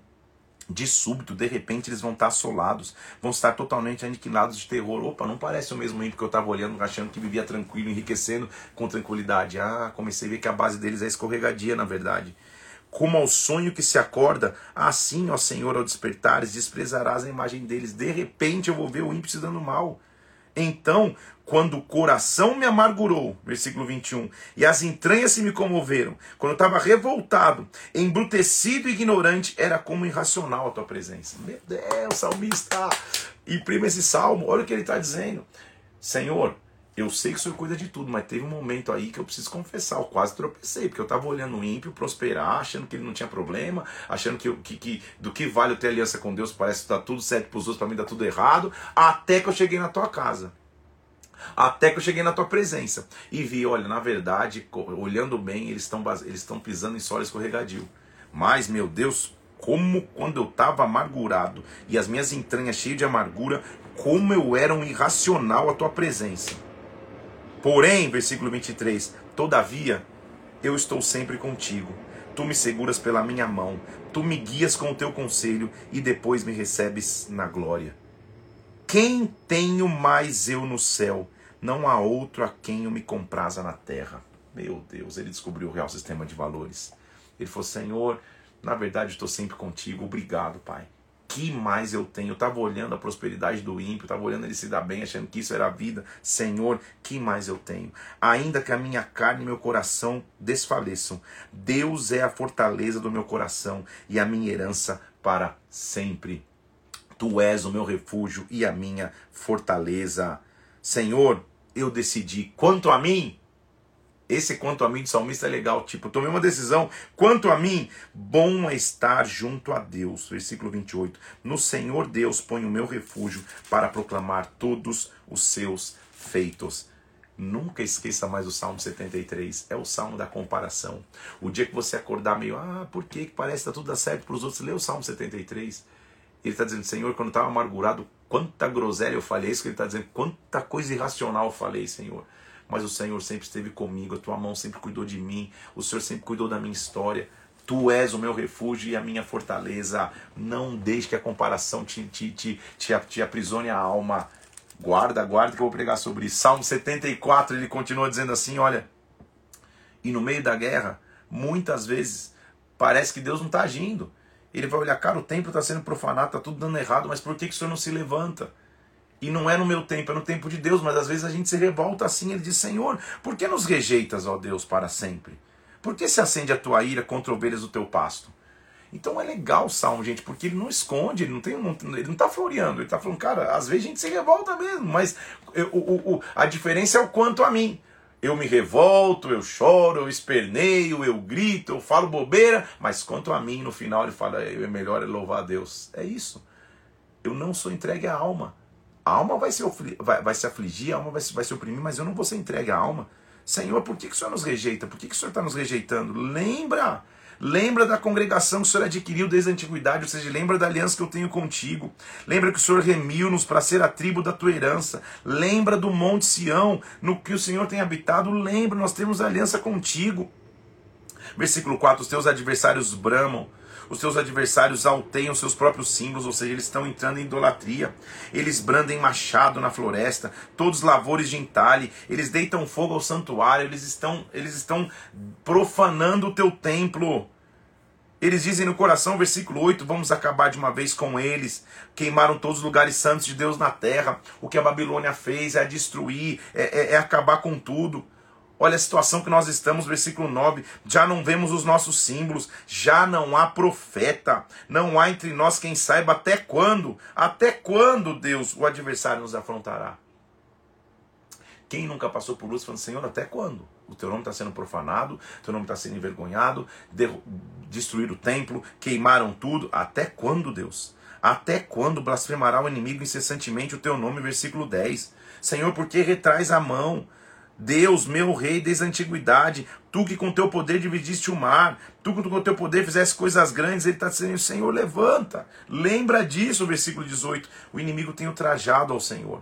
De súbito, de repente, eles vão estar assolados, vão estar totalmente aniquilados de terror. Opa, não parece o mesmo ímpio que eu estava olhando, achando que vivia tranquilo, enriquecendo com tranquilidade. Ah, comecei a ver que a base deles é escorregadia, na verdade. Como ao sonho que se acorda, assim, ó Senhor, ao despertares, desprezarás a imagem deles. De repente eu vou ver o ímpio se dando mal. Então, quando o coração me amargurou, versículo 21, e as entranhas se me comoveram, quando eu estava revoltado, embrutecido e ignorante, era como irracional a tua presença. Meu Deus, salmista! Imprima esse salmo, olha o que ele está dizendo. Senhor, eu sei que o Senhor cuida de tudo, mas teve um momento aí que eu preciso confessar, eu quase tropecei, porque eu estava olhando o ímpio prosperar, achando que ele não tinha problema, achando que, que, que do que vale eu ter aliança com Deus, parece que está tudo certo para os outros, para mim está tudo errado, até que eu cheguei na tua casa. Até que eu cheguei na tua presença e vi, olha, na verdade, olhando bem, eles estão eles pisando em solo escorregadio. Mas, meu Deus, como quando eu estava amargurado e as minhas entranhas cheias de amargura, como eu era um irracional à tua presença. Porém, versículo 23, todavia eu estou sempre contigo. Tu me seguras pela minha mão, tu me guias com o teu conselho e depois me recebes na glória. Quem tenho mais eu no céu? Não há outro a quem eu me compraza na terra. Meu Deus, ele descobriu o real sistema de valores. Ele falou: Senhor, na verdade estou sempre contigo. Obrigado, Pai que mais eu tenho? Eu estava olhando a prosperidade do ímpio, estava olhando ele se dar bem, achando que isso era a vida. Senhor, que mais eu tenho? Ainda que a minha carne e meu coração desfaleçam, Deus é a fortaleza do meu coração e a minha herança para sempre. Tu és o meu refúgio e a minha fortaleza. Senhor, eu decidi. Quanto a mim, esse quanto a mim de salmista é legal. Tipo, tomei uma decisão. Quanto a mim, bom é estar junto a Deus. Versículo 28. No Senhor Deus ponho o meu refúgio para proclamar todos os seus feitos. Nunca esqueça mais o Salmo 73. É o salmo da comparação. O dia que você acordar meio, ah, por que parece que tá tudo dá certo para os outros? Lê o Salmo 73. Ele está dizendo, Senhor, quando estava amargurado, quanta groselha eu falei. É isso que ele está dizendo, quanta coisa irracional eu falei, Senhor mas o Senhor sempre esteve comigo, a tua mão sempre cuidou de mim, o Senhor sempre cuidou da minha história. Tu és o meu refúgio e a minha fortaleza. Não deixe que a comparação te, te, te, te, te aprisione a alma. Guarda, guarda que eu vou pregar sobre isso. Salmo 74, ele continua dizendo assim: olha. E no meio da guerra, muitas vezes, parece que Deus não está agindo. Ele vai olhar, cara, o templo está sendo profanado, está tudo dando errado, mas por que, que o Senhor não se levanta? E não é no meu tempo, é no tempo de Deus, mas às vezes a gente se revolta assim. Ele diz: Senhor, por que nos rejeitas, ó Deus, para sempre? Por que se acende a tua ira contra ovelhas do teu pasto? Então é legal o salmo, gente, porque ele não esconde, ele não tem, ele não está floreando, ele está falando, cara, às vezes a gente se revolta mesmo, mas eu, o, o, a diferença é o quanto a mim. Eu me revolto, eu choro, eu esperneio, eu grito, eu falo bobeira, mas quanto a mim, no final ele fala, é melhor louvar a Deus. É isso. Eu não sou entregue à alma A alma vai se, vai, vai se afligir, a alma vai se, vai se oprimir, mas eu não vou ser entregue à alma. Senhor, por que, que o Senhor nos rejeita? Por que, que o Senhor está nos rejeitando? Lembra! Lembra da congregação que o Senhor adquiriu desde a antiguidade, ou seja, lembra da aliança que eu tenho contigo. Lembra que o Senhor remiu-nos para ser a tribo da tua herança. Lembra do Monte Sião, no que o Senhor tem habitado. Lembra, nós temos aliança contigo. Versículo 4: Os teus adversários bramam os seus adversários alteiam seus próprios símbolos, ou seja, eles estão entrando em idolatria. Eles brandem machado na floresta, todos lavores de entalhe, eles deitam fogo ao santuário, eles estão, eles estão profanando o teu templo. Eles dizem no coração, versículo 8: Vamos acabar de uma vez com eles. Queimaram todos os lugares santos de Deus na terra. O que a Babilônia fez é destruir, é, é, é acabar com tudo. Olha a situação que nós estamos, versículo 9. Já não vemos os nossos símbolos, já não há profeta, não há entre nós quem saiba até quando, até quando Deus, o adversário, nos afrontará. Quem nunca passou por luz falando, Senhor, até quando? O teu nome está sendo profanado, o teu nome está sendo envergonhado, destruir o templo, queimaram tudo. Até quando, Deus? Até quando blasfemará o inimigo incessantemente o teu nome? Versículo 10. Senhor, por que retraz a mão? Deus, meu rei desde a antiguidade, tu que com teu poder dividiste o mar, tu que com teu poder fizeste coisas grandes, ele está dizendo, Senhor, levanta. Lembra disso, versículo 18. O inimigo tem ultrajado ao Senhor.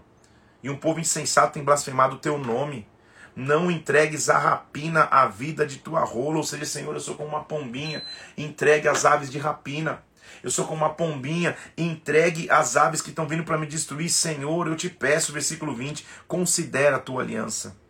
E um povo insensato tem blasfemado o teu nome. Não entregues a rapina à vida de tua rola. Ou seja, Senhor, eu sou como uma pombinha. Entregue as aves de rapina. Eu sou como uma pombinha, entregue as aves que estão vindo para me destruir. Senhor, eu te peço, versículo 20, considera a tua aliança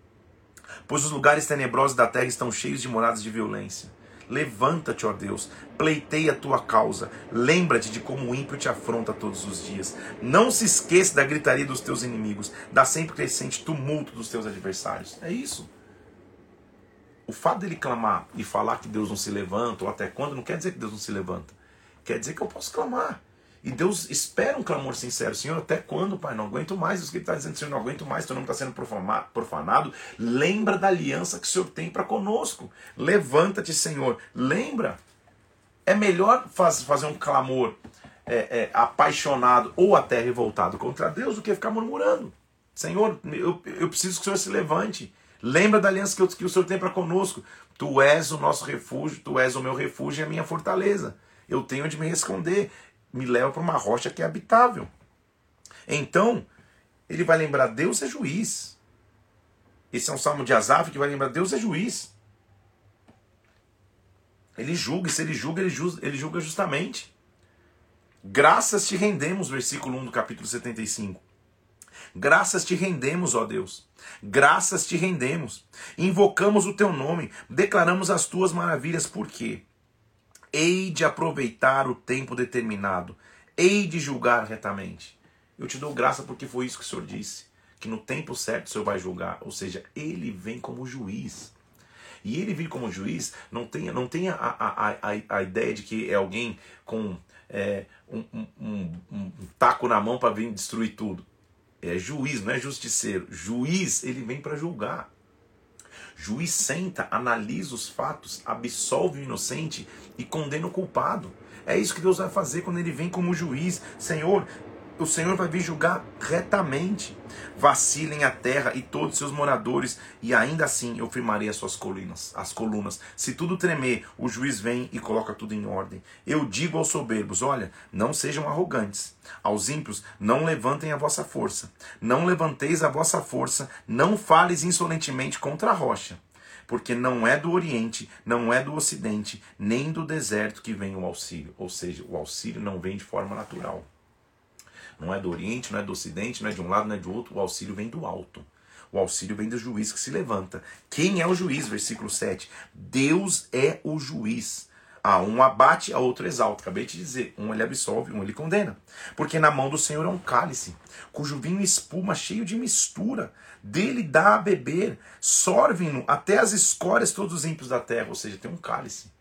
pois os lugares tenebrosos da terra estão cheios de moradas de violência. Levanta-te, ó Deus, pleiteia a tua causa. Lembra-te de como o ímpio te afronta todos os dias. Não se esqueça da gritaria dos teus inimigos, da sempre crescente tumulto dos teus adversários. É isso. O fato dele clamar e falar que Deus não se levanta, ou até quando, não quer dizer que Deus não se levanta. Quer dizer que eu posso clamar. E Deus espera um clamor sincero. Senhor, até quando, Pai? Não aguento mais. O que está dizendo, Senhor, não aguento mais. Teu nome está sendo profanado. Lembra da aliança que o Senhor tem para conosco. Levanta-te, Senhor. Lembra. É melhor faz, fazer um clamor é, é, apaixonado ou até revoltado contra Deus do que ficar murmurando. Senhor, eu, eu preciso que o Senhor se levante. Lembra da aliança que, eu, que o Senhor tem para conosco. Tu és o nosso refúgio, tu és o meu refúgio e a minha fortaleza. Eu tenho onde me esconder me leva para uma rocha que é habitável. Então, ele vai lembrar: Deus é juiz. Esse é um salmo de Asaf que vai lembrar: Deus é juiz. Ele julga, e se ele julga, ele, ju ele julga justamente. Graças te rendemos, versículo 1 do capítulo 75. Graças te rendemos, ó Deus. Graças te rendemos. Invocamos o teu nome, declaramos as tuas maravilhas, por quê? Hei de aproveitar o tempo determinado, hei de julgar retamente. Eu te dou graça porque foi isso que o Senhor disse, que no tempo certo o Senhor vai julgar, ou seja, ele vem como juiz. E ele vir como juiz, não tenha, não tenha a, a, a, a ideia de que é alguém com é, um, um, um, um taco na mão para vir destruir tudo. É juiz, não é justiceiro. Juiz, ele vem para julgar. Juiz senta, analisa os fatos, absolve o inocente e condena o culpado. É isso que Deus vai fazer quando ele vem como juiz. Senhor, o Senhor vai vir julgar retamente. Vacilem a terra e todos seus moradores, e ainda assim eu firmarei as suas colunas, as colunas. Se tudo tremer, o juiz vem e coloca tudo em ordem. Eu digo aos soberbos: olha, não sejam arrogantes. Aos ímpios, não levantem a vossa força. Não levanteis a vossa força, não fales insolentemente contra a rocha. Porque não é do Oriente, não é do Ocidente, nem do deserto que vem o auxílio. Ou seja, o auxílio não vem de forma natural não é do Oriente, não é do Ocidente, não é de um lado, não é do outro. O auxílio vem do alto. O auxílio vem do juiz que se levanta. Quem é o juiz? Versículo 7. Deus é o juiz. Ah, um abate, a outro exalta. Acabei de dizer, um ele absolve, um ele condena. Porque na mão do Senhor é um cálice, cujo vinho espuma cheio de mistura. Dele dá a beber, sorvem-no até as escórias todos os ímpios da terra. Ou seja, tem um cálice.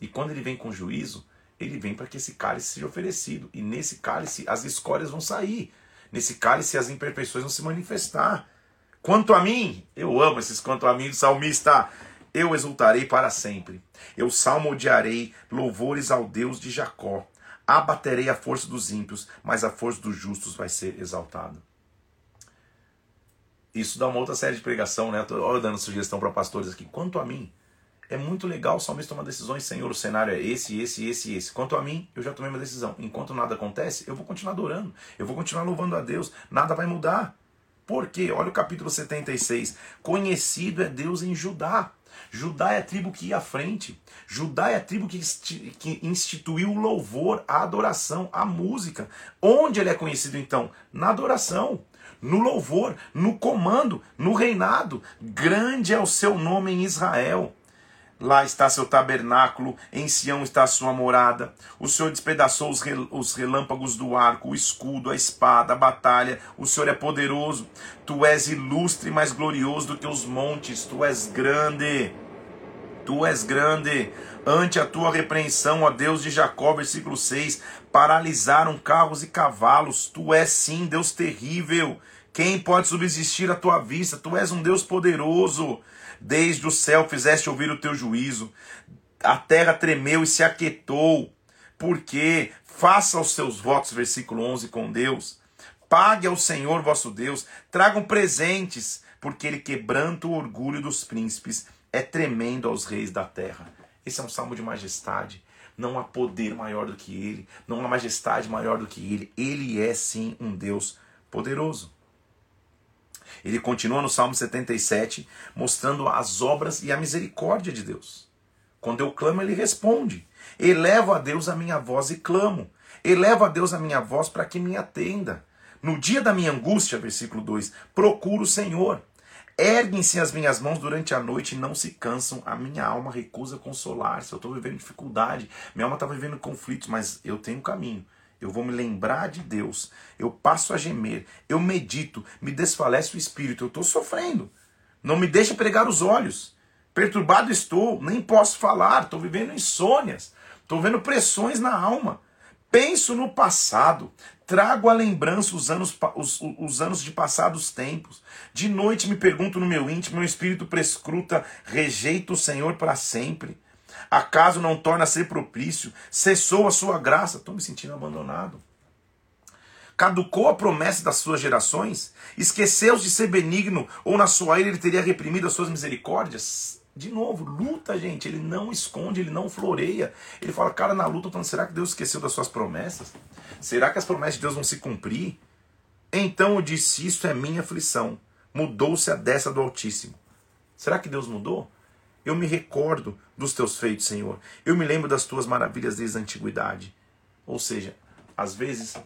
E quando ele vem com juízo, ele vem para que esse cálice seja oferecido. E nesse cálice as escórias vão sair. Nesse cálice as imperfeições vão se manifestar. Quanto a mim, eu amo esses quanto a mim do salmista. Eu exultarei para sempre. Eu salmodiarei louvores ao Deus de Jacó. Abaterei a força dos ímpios, mas a força dos justos vai ser exaltada. isso dá uma outra série de pregação, né? Estou dando sugestão para pastores aqui. Quanto a mim, é muito legal o salmista tomar decisões, Senhor, o cenário é esse, esse, esse, esse. Quanto a mim, eu já tomei uma decisão. Enquanto nada acontece, eu vou continuar adorando, eu vou continuar louvando a Deus, nada vai mudar. Por quê? Olha o capítulo 76. Conhecido é Deus em Judá. Judá é a tribo que ia à frente. Judá é a tribo que instituiu o louvor, a adoração, a música. Onde ele é conhecido então? Na adoração, no louvor, no comando, no reinado. Grande é o seu nome em Israel. Lá está seu tabernáculo, em Sião está sua morada. O Senhor despedaçou os, rel os relâmpagos do arco, o escudo, a espada, a batalha. O Senhor é poderoso. Tu és ilustre, mais glorioso do que os montes. Tu és grande. Tu és grande. Ante a tua repreensão, ó Deus de Jacó, versículo 6, paralisaram carros e cavalos. Tu és sim Deus terrível. Quem pode subsistir à tua vista? Tu és um Deus poderoso. Desde o céu fizeste ouvir o teu juízo. A terra tremeu e se aquietou. Porque faça os seus votos, versículo 11, com Deus. Pague ao Senhor vosso Deus. Tragam presentes, porque ele quebranta o orgulho dos príncipes. É tremendo aos reis da terra. Esse é um salmo de majestade. Não há poder maior do que ele, não há majestade maior do que ele. Ele é sim um Deus poderoso. Ele continua no Salmo 77, mostrando as obras e a misericórdia de Deus. Quando eu clamo, ele responde. Elevo a Deus a minha voz e clamo. Elevo a Deus a minha voz para que me atenda. No dia da minha angústia, versículo 2, procuro o Senhor. Erguem-se as minhas mãos durante a noite e não se cansam. A minha alma recusa consolar-se. Eu estou vivendo dificuldade, minha alma está vivendo conflitos, mas eu tenho um caminho eu vou me lembrar de Deus, eu passo a gemer, eu medito, me desfalece o espírito, eu estou sofrendo. Não me deixa pregar os olhos. Perturbado estou, nem posso falar, estou vivendo insônias, estou vendo pressões na alma. Penso no passado, trago à lembrança os anos, os, os anos de passados tempos. De noite me pergunto no meu íntimo, meu espírito prescruta, rejeito o Senhor para sempre. Acaso não torna a ser propício? Cessou a sua graça? Estou me sentindo abandonado. Caducou a promessa das suas gerações? Esqueceu-se de ser benigno? Ou na sua ira ele teria reprimido as suas misericórdias? De novo, luta, gente. Ele não esconde, ele não floreia. Ele fala, cara, na luta, falando, será que Deus esqueceu das suas promessas? Será que as promessas de Deus vão se cumprir? Então eu disse: Isso é minha aflição. Mudou-se a dessa do Altíssimo. Será que Deus mudou? Eu me recordo dos teus feitos, Senhor. Eu me lembro das tuas maravilhas desde a antiguidade. Ou seja, às vezes,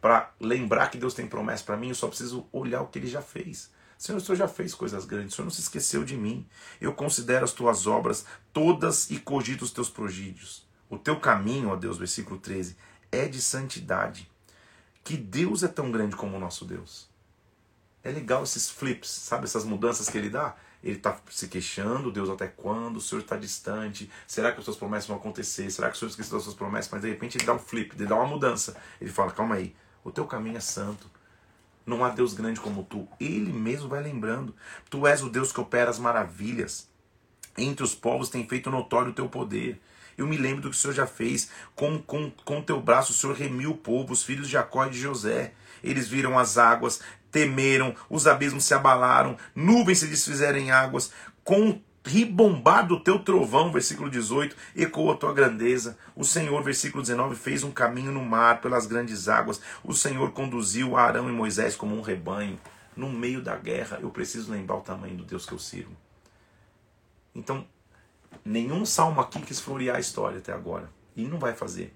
para lembrar que Deus tem promessa para mim, eu só preciso olhar o que ele já fez. Senhor, o Senhor já fez coisas grandes, o Senhor não se esqueceu de mim. Eu considero as tuas obras todas e cogito os teus prodígios. O teu caminho, ó Deus, versículo 13, é de santidade. Que Deus é tão grande como o nosso Deus. É legal esses flips, sabe? Essas mudanças que ele dá ele está se queixando, Deus até quando? O Senhor está distante? Será que as suas promessas vão acontecer? Será que o Senhor esqueceu das suas promessas? Mas de repente ele dá um flip, ele dá uma mudança. Ele fala: calma aí, o teu caminho é santo. Não há Deus grande como tu. Ele mesmo vai lembrando. Tu és o Deus que opera as maravilhas. Entre os povos tem feito notório o teu poder. Eu me lembro do que o Senhor já fez. Com, com, com teu braço o Senhor remiu o povo, os filhos de Jacó e de José. Eles viram as águas, temeram, os abismos se abalaram, nuvens se desfizeram em águas, com ribombar do teu trovão, versículo 18, ecoa a tua grandeza. O Senhor, versículo 19, fez um caminho no mar pelas grandes águas. O Senhor conduziu Arão e Moisés como um rebanho. No meio da guerra, eu preciso lembrar o tamanho do Deus que eu sirvo. Então, nenhum salmo aqui quis florear a história até agora. E não vai fazer.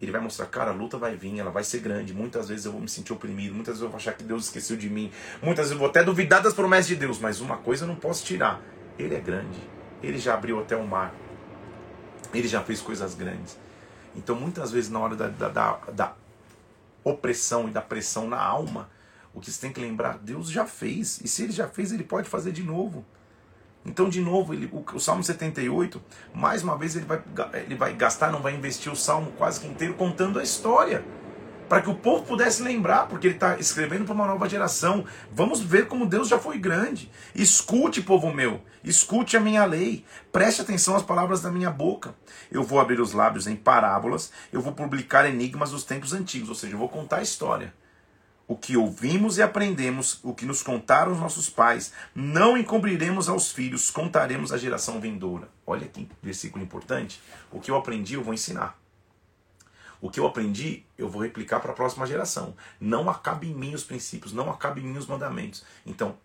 Ele vai mostrar, cara, a luta vai vir, ela vai ser grande. Muitas vezes eu vou me sentir oprimido, muitas vezes eu vou achar que Deus esqueceu de mim, muitas vezes eu vou até duvidar das promessas de Deus, mas uma coisa eu não posso tirar: Ele é grande, Ele já abriu até o mar, Ele já fez coisas grandes. Então, muitas vezes, na hora da, da, da, da opressão e da pressão na alma, o que você tem que lembrar, Deus já fez, e se Ele já fez, Ele pode fazer de novo. Então, de novo, ele, o, o, Salmo 78, mais uma vez, ele vai, ele vai gastar, não vai investir o Salmo quase que inteiro contando a história. Para que o povo pudesse lembrar, porque ele está escrevendo para uma nova geração. Vamos ver como Deus já foi grande. Escute, povo meu, escute a minha lei. Preste atenção às palavras da minha boca. Eu vou abrir os lábios em parábolas, eu vou publicar enigmas dos tempos antigos, ou seja, eu vou contar a história. O que ouvimos e aprendemos, o que nos contaram os nossos pais, não encobriremos aos filhos, contaremos à geração vindoura. Olha que versículo importante. O que eu aprendi, eu vou ensinar. O que eu aprendi, eu vou replicar para a próxima geração. Não acabe em mim os princípios, não acabe em mim os mandamentos. Então,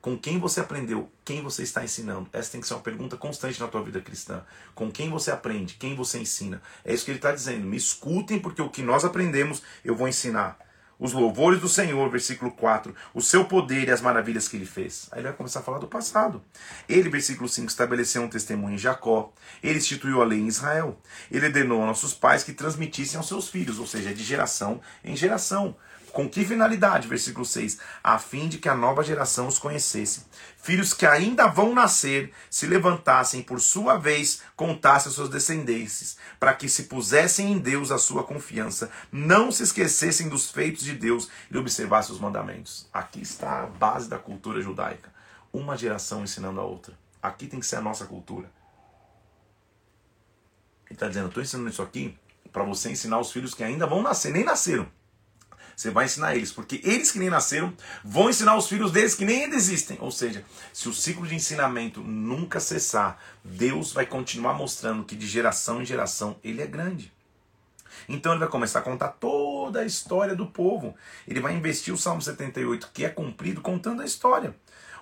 com quem você aprendeu, quem você está ensinando? Essa tem que ser uma pergunta constante na tua vida cristã. Com quem você aprende, quem você ensina? É isso que ele está dizendo. Me escutem, porque o que nós aprendemos, eu vou ensinar os louvores do Senhor, versículo 4, o seu poder e as maravilhas que ele fez. Aí ele vai começar a falar do passado. Ele, versículo 5, estabeleceu um testemunho em Jacó, ele instituiu a lei em Israel, ele ordenou a nossos pais que transmitissem aos seus filhos, ou seja, de geração em geração. Com que finalidade? Versículo 6. A fim de que a nova geração os conhecesse. Filhos que ainda vão nascer se levantassem por sua vez, contassem suas descendências, para que se pusessem em Deus a sua confiança, não se esquecessem dos feitos de Deus e observassem os mandamentos. Aqui está a base da cultura judaica. Uma geração ensinando a outra. Aqui tem que ser a nossa cultura. Ele está dizendo: estou ensinando isso aqui para você ensinar os filhos que ainda vão nascer, nem nasceram você vai ensinar eles, porque eles que nem nasceram vão ensinar os filhos deles que nem ainda existem. Ou seja, se o ciclo de ensinamento nunca cessar, Deus vai continuar mostrando que de geração em geração ele é grande. Então ele vai começar a contar toda a história do povo. Ele vai investir o Salmo 78, que é cumprido, contando a história.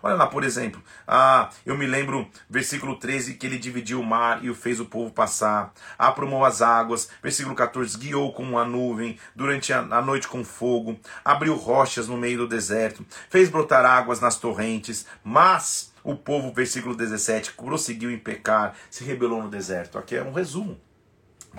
Olha lá, por exemplo, ah, eu me lembro, versículo 13, que ele dividiu o mar e o fez o povo passar, aprumou as águas, versículo 14, guiou com uma nuvem, durante a, a noite com fogo, abriu rochas no meio do deserto, fez brotar águas nas torrentes, mas o povo, versículo 17, prosseguiu em pecar, se rebelou no deserto. Aqui é um resumo.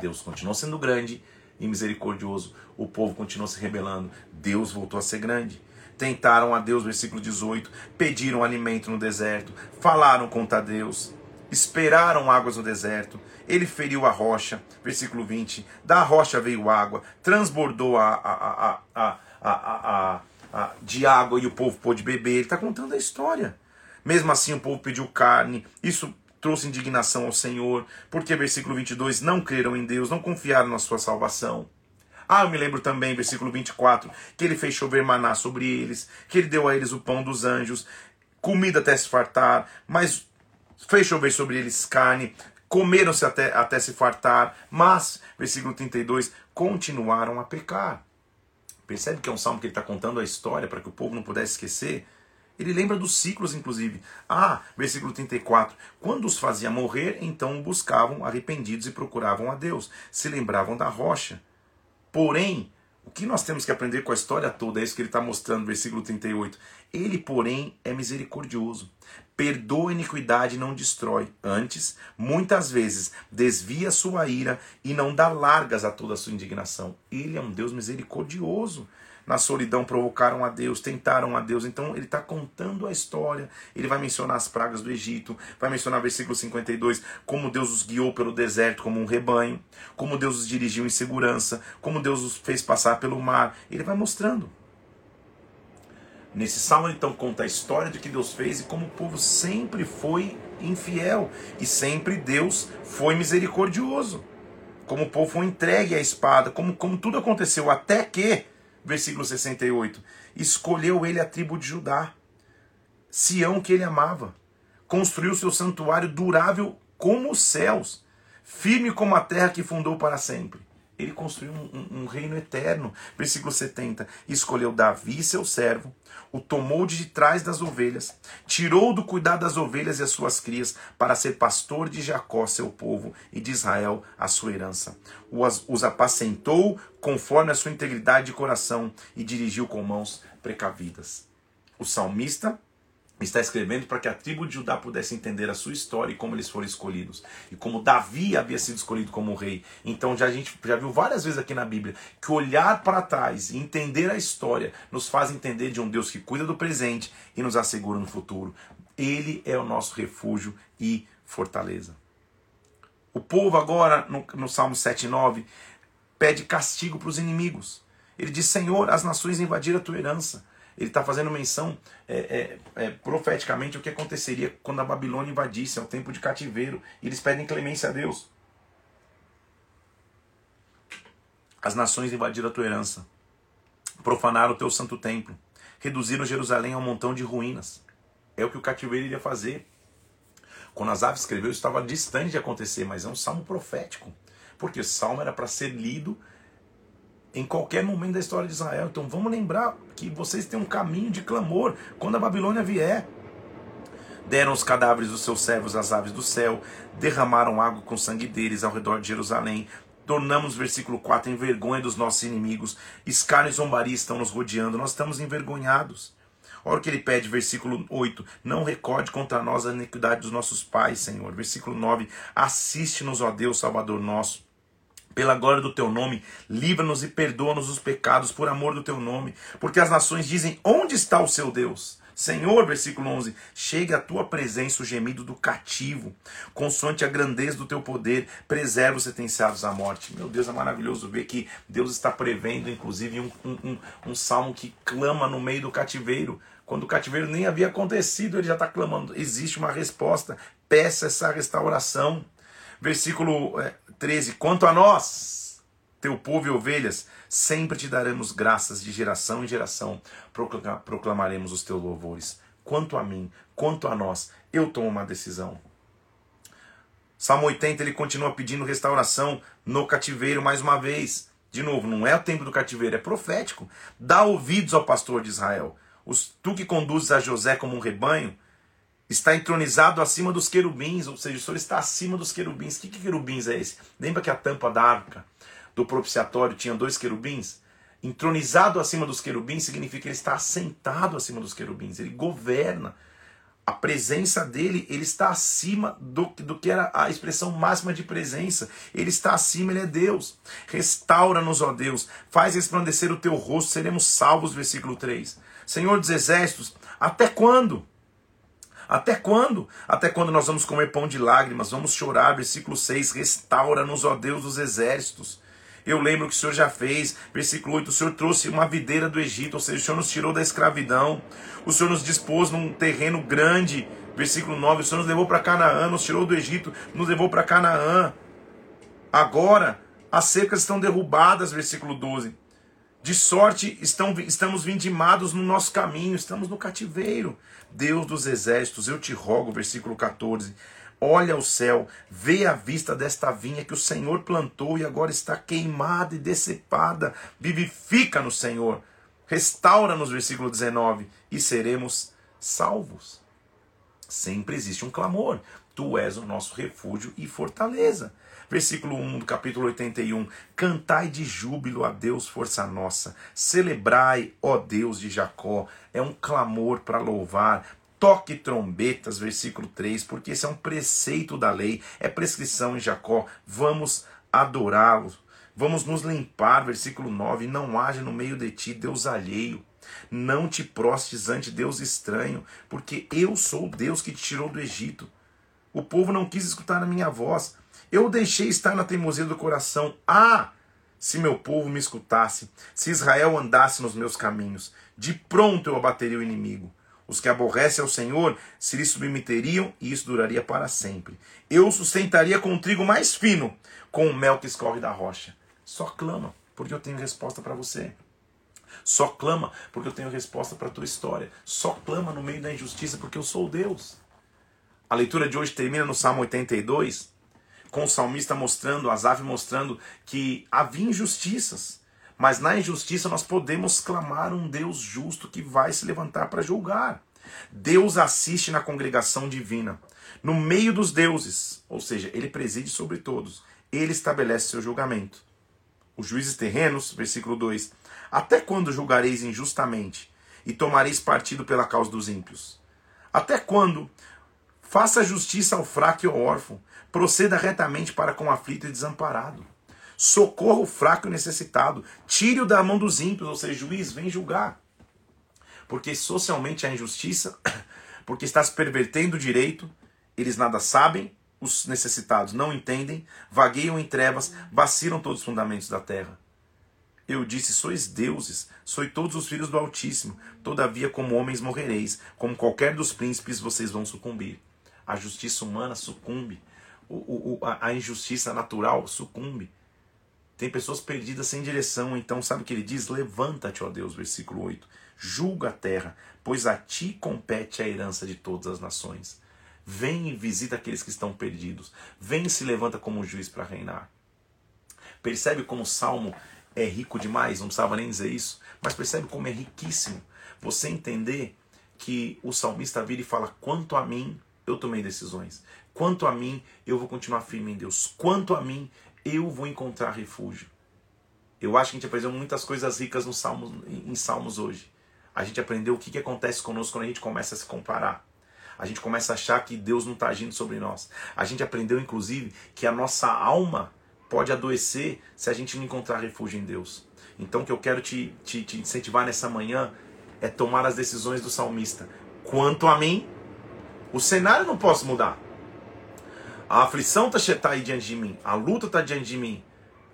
Deus continuou sendo grande e misericordioso, o povo continuou se rebelando, Deus voltou a ser grande tentaram a Deus, versículo 18, pediram alimento no deserto, falaram contra Deus, esperaram águas no deserto, ele feriu a rocha, versículo 20, da rocha veio água, transbordou a, a, a, a, a de água e o povo pôde beber. Ele está contando a história. Mesmo assim, o povo pediu carne, isso trouxe indignação ao Senhor, porque, versículo 22, não creram em Deus, não confiaram na sua salvação. Ah, eu me lembro também, versículo 24, que ele fez chover maná sobre eles, que ele deu a eles o pão dos anjos, comida até se fartar, mas fez chover sobre eles carne, comeram-se até, até se fartar, mas, versículo 32, continuaram a pecar. Percebe que é um salmo que ele está contando a história para que o povo não pudesse esquecer? Ele lembra dos ciclos, inclusive. Ah, versículo 34. Quando os fazia morrer, então o buscavam arrependidos e procuravam a Deus. Se lembravam da rocha. Porém, o que nós temos que aprender com a história toda é isso que ele está mostrando no versículo 38. Ele, porém, é misericordioso. Perdoa a iniquidade e não destrói. Antes, muitas vezes, desvia sua ira e não dá largas a toda a sua indignação. Ele é um Deus misericordioso na solidão provocaram a Deus, tentaram a Deus. Então ele está contando a história. Ele vai mencionar as pragas do Egito, vai mencionar versículo 52, como Deus os guiou pelo deserto como um rebanho, como Deus os dirigiu em segurança, como Deus os fez passar pelo mar. Ele vai mostrando. Nesse salmo então conta a história de que Deus fez e como o povo sempre foi infiel e sempre Deus foi misericordioso. Como o povo foi entregue à espada, como, como tudo aconteceu até que versículo 68. Escolheu ele a tribo de Judá, Sião que ele amava. Construiu seu santuário durável como os céus, firme como a terra que fundou para sempre. Ele construiu um, um, um reino eterno. Versículo 70. Escolheu Davi, seu servo, o tomou de trás das ovelhas, tirou do cuidado das ovelhas e as suas crias, para ser pastor de Jacó, seu povo, e de Israel, a sua herança. Os, os apacentou conforme a sua integridade de coração e dirigiu com mãos precavidas. O salmista está escrevendo para que a tribo de Judá pudesse entender a sua história e como eles foram escolhidos. E como Davi havia sido escolhido como rei. Então já a gente já viu várias vezes aqui na Bíblia que olhar para trás e entender a história nos faz entender de um Deus que cuida do presente e nos assegura no futuro. Ele é o nosso refúgio e fortaleza. O povo agora, no, no Salmo 7 e 9, pede castigo para os inimigos. Ele diz, Senhor, as nações invadiram a tua herança ele está fazendo menção é, é, é, profeticamente o que aconteceria quando a Babilônia invadisse, ao tempo de cativeiro, e eles pedem clemência a Deus. As nações invadiram a tua herança. Profanaram o teu santo templo. Reduziram Jerusalém a um montão de ruínas. É o que o cativeiro iria fazer. Quando Asaf escreveu, isso estava distante de acontecer, mas é um salmo profético. Porque o salmo era para ser lido em qualquer momento da história de Israel. Então vamos lembrar que vocês têm um caminho de clamor quando a Babilônia vier. Deram os cadáveres dos seus servos às aves do céu, derramaram água com sangue deles ao redor de Jerusalém. Tornamos, versículo 4, em vergonha dos nossos inimigos. Escárnio e zombaria estão nos rodeando, nós estamos envergonhados. Olha o que ele pede, versículo 8: Não recorde contra nós a iniquidade dos nossos pais, Senhor. Versículo 9: Assiste-nos, ó Deus, Salvador nosso. Pela glória do teu nome, livra-nos e perdoa-nos os pecados por amor do teu nome, porque as nações dizem: Onde está o seu Deus? Senhor, versículo 11: Chegue à tua presença o gemido do cativo, consoante a grandeza do teu poder, preserva os sentenciados à morte. Meu Deus, é maravilhoso ver que Deus está prevendo, inclusive, um, um, um, um salmo que clama no meio do cativeiro. Quando o cativeiro nem havia acontecido, ele já está clamando. Existe uma resposta, peça essa restauração. Versículo 13: é, Quanto a nós, teu povo e ovelhas, sempre te daremos graças de geração em geração, proclamaremos os teus louvores. Quanto a mim, quanto a nós, eu tomo uma decisão. Salmo 80 ele continua pedindo restauração no cativeiro mais uma vez. De novo, não é o tempo do cativeiro, é profético. Dá ouvidos ao pastor de Israel. Os, tu que conduzes a José como um rebanho, está entronizado acima dos querubins, ou seja, o Senhor está acima dos querubins. Que, que querubins é esse? Lembra que a tampa da arca do propiciatório tinha dois querubins? Entronizado acima dos querubins significa que ele está assentado acima dos querubins, ele governa. A presença dele, ele está acima do, do que era a expressão máxima de presença. Ele está acima, ele é Deus. Restaura-nos, ó Deus. Faz resplandecer o teu rosto, seremos salvos. Versículo 3. Senhor dos exércitos, até quando? Até quando? Até quando nós vamos comer pão de lágrimas, vamos chorar? Versículo 6: Restaura-nos, ó Deus dos exércitos. Eu lembro que o Senhor já fez. Versículo 8: O Senhor trouxe uma videira do Egito, ou seja, o Senhor nos tirou da escravidão. O Senhor nos dispôs num terreno grande. Versículo 9: O Senhor nos levou para Canaã, nos tirou do Egito, nos levou para Canaã. Agora as cercas estão derrubadas. Versículo 12. De sorte estão, estamos vindimados no nosso caminho, estamos no cativeiro. Deus dos exércitos, eu te rogo, versículo 14. Olha o céu, vê a vista desta vinha que o Senhor plantou e agora está queimada e decepada. Vivifica no Senhor. Restaura-nos, versículo 19, e seremos salvos. Sempre existe um clamor. Tu és o nosso refúgio e fortaleza. Versículo 1 do capítulo 81. Cantai de júbilo a Deus, força nossa. Celebrai, ó Deus de Jacó. É um clamor para louvar. Toque trombetas, versículo 3, porque esse é um preceito da lei, é prescrição em Jacó. Vamos adorá-lo. Vamos nos limpar, versículo 9. Não haja no meio de ti Deus alheio. Não te prostes ante Deus estranho, porque eu sou o Deus que te tirou do Egito. O povo não quis escutar a minha voz. Eu deixei estar na teimosia do coração. Ah! Se meu povo me escutasse, se Israel andasse nos meus caminhos, de pronto eu abateria o inimigo. Os que aborrecem ao Senhor se lhe submeteriam e isso duraria para sempre. Eu sustentaria com o trigo mais fino, com o mel que escorre da rocha. Só clama, porque eu tenho resposta para você. Só clama, porque eu tenho resposta para a tua história. Só clama no meio da injustiça, porque eu sou Deus. A leitura de hoje termina no Salmo 82, com o salmista mostrando, Asaf mostrando que havia injustiças, mas na injustiça nós podemos clamar um Deus justo que vai se levantar para julgar. Deus assiste na congregação divina, no meio dos deuses, ou seja, ele preside sobre todos, ele estabelece seu julgamento. Os juízes terrenos, versículo 2: Até quando julgareis injustamente e tomareis partido pela causa dos ímpios? Até quando faça justiça ao fraco e ao órfão, Proceda retamente para com o aflito e desamparado. Socorra o fraco e necessitado. Tire-o da mão dos ímpios, ou seja, juiz, vem julgar. Porque socialmente há injustiça, [coughs] porque está se pervertendo o direito, eles nada sabem, os necessitados não entendem, vagueiam em trevas, vacilam todos os fundamentos da terra. Eu disse: Sois deuses, sois todos os filhos do Altíssimo, todavia, como homens morrereis, como qualquer dos príncipes, vocês vão sucumbir. A justiça humana sucumbe, o, o, a injustiça natural sucumbe. Tem pessoas perdidas sem direção. Então, sabe o que ele diz? Levanta-te, ó Deus, versículo 8. Julga a terra, pois a ti compete a herança de todas as nações. Vem e visita aqueles que estão perdidos. Vem e se levanta como juiz para reinar. Percebe como o salmo é rico demais? Não precisava nem dizer isso. Mas percebe como é riquíssimo você entender que o salmista vira e fala: Quanto a mim, eu tomei decisões. Quanto a mim, eu vou continuar firme em Deus. Quanto a mim, eu vou encontrar refúgio. Eu acho que a gente aprendeu muitas coisas ricas no Salmos, em Salmos hoje. A gente aprendeu o que, que acontece conosco quando a gente começa a se comparar. A gente começa a achar que Deus não está agindo sobre nós. A gente aprendeu, inclusive, que a nossa alma pode adoecer se a gente não encontrar refúgio em Deus. Então, o que eu quero te, te, te incentivar nessa manhã é tomar as decisões do salmista. Quanto a mim, o cenário não posso mudar. A aflição está tá aí diante de mim, a luta está diante de mim,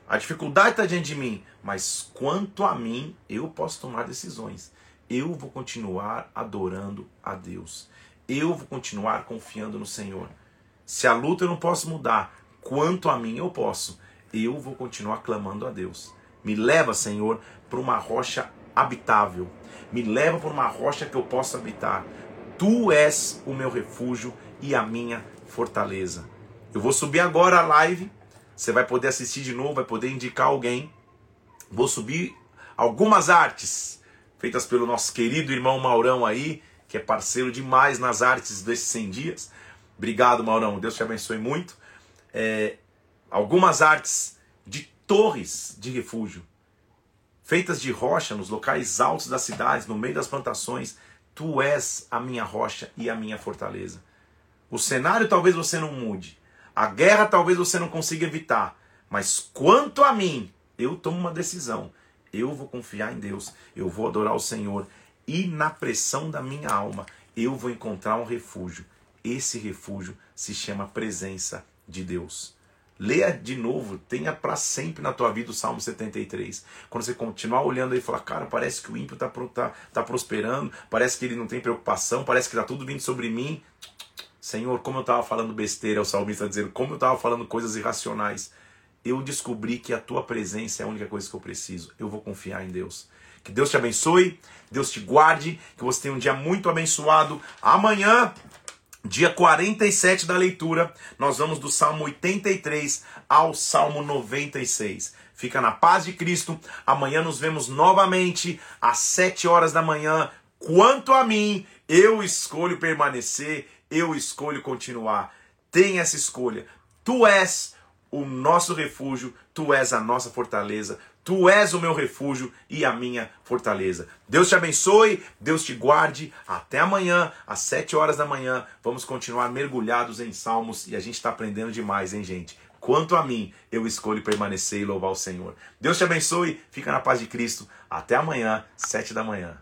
a dificuldade está diante de mim, mas quanto a mim, eu posso tomar decisões. Eu vou continuar adorando a Deus. Eu vou continuar confiando no Senhor. Se a luta eu não posso mudar, quanto a mim eu posso, eu vou continuar clamando a Deus. Me leva, Senhor, para uma rocha habitável. Me leva para uma rocha que eu possa habitar. Tu és o meu refúgio e a minha fortaleza. Eu vou subir agora a live. Você vai poder assistir de novo, vai poder indicar alguém. Vou subir algumas artes feitas pelo nosso querido irmão Maurão aí, que é parceiro demais nas artes desses 100 dias. Obrigado, Maurão. Deus te abençoe muito. É, algumas artes de torres de refúgio, feitas de rocha nos locais altos das cidades, no meio das plantações. Tu és a minha rocha e a minha fortaleza. O cenário talvez você não mude, a guerra talvez você não consiga evitar, mas quanto a mim, eu tomo uma decisão. Eu vou confiar em Deus, eu vou adorar o Senhor e na pressão da minha alma eu vou encontrar um refúgio. Esse refúgio se chama presença de Deus. Leia de novo, tenha para sempre na tua vida o Salmo 73. Quando você continuar olhando aí e falar, cara, parece que o ímpio está tá, tá prosperando, parece que ele não tem preocupação, parece que está tudo vindo sobre mim. Senhor, como eu estava falando besteira, o salmista dizendo, como eu estava falando coisas irracionais, eu descobri que a tua presença é a única coisa que eu preciso. Eu vou confiar em Deus. Que Deus te abençoe, Deus te guarde, que você tenha um dia muito abençoado. Amanhã, dia 47 da leitura, nós vamos do Salmo 83 ao Salmo 96. Fica na paz de Cristo. Amanhã nos vemos novamente às 7 horas da manhã. Quanto a mim, eu escolho permanecer eu escolho continuar. Tem essa escolha. Tu és o nosso refúgio, tu és a nossa fortaleza, tu és o meu refúgio e a minha fortaleza. Deus te abençoe, Deus te guarde. Até amanhã, às sete horas da manhã, vamos continuar mergulhados em Salmos e a gente está aprendendo demais, hein, gente? Quanto a mim, eu escolho permanecer e louvar o Senhor. Deus te abençoe, fica na paz de Cristo. Até amanhã, sete da manhã.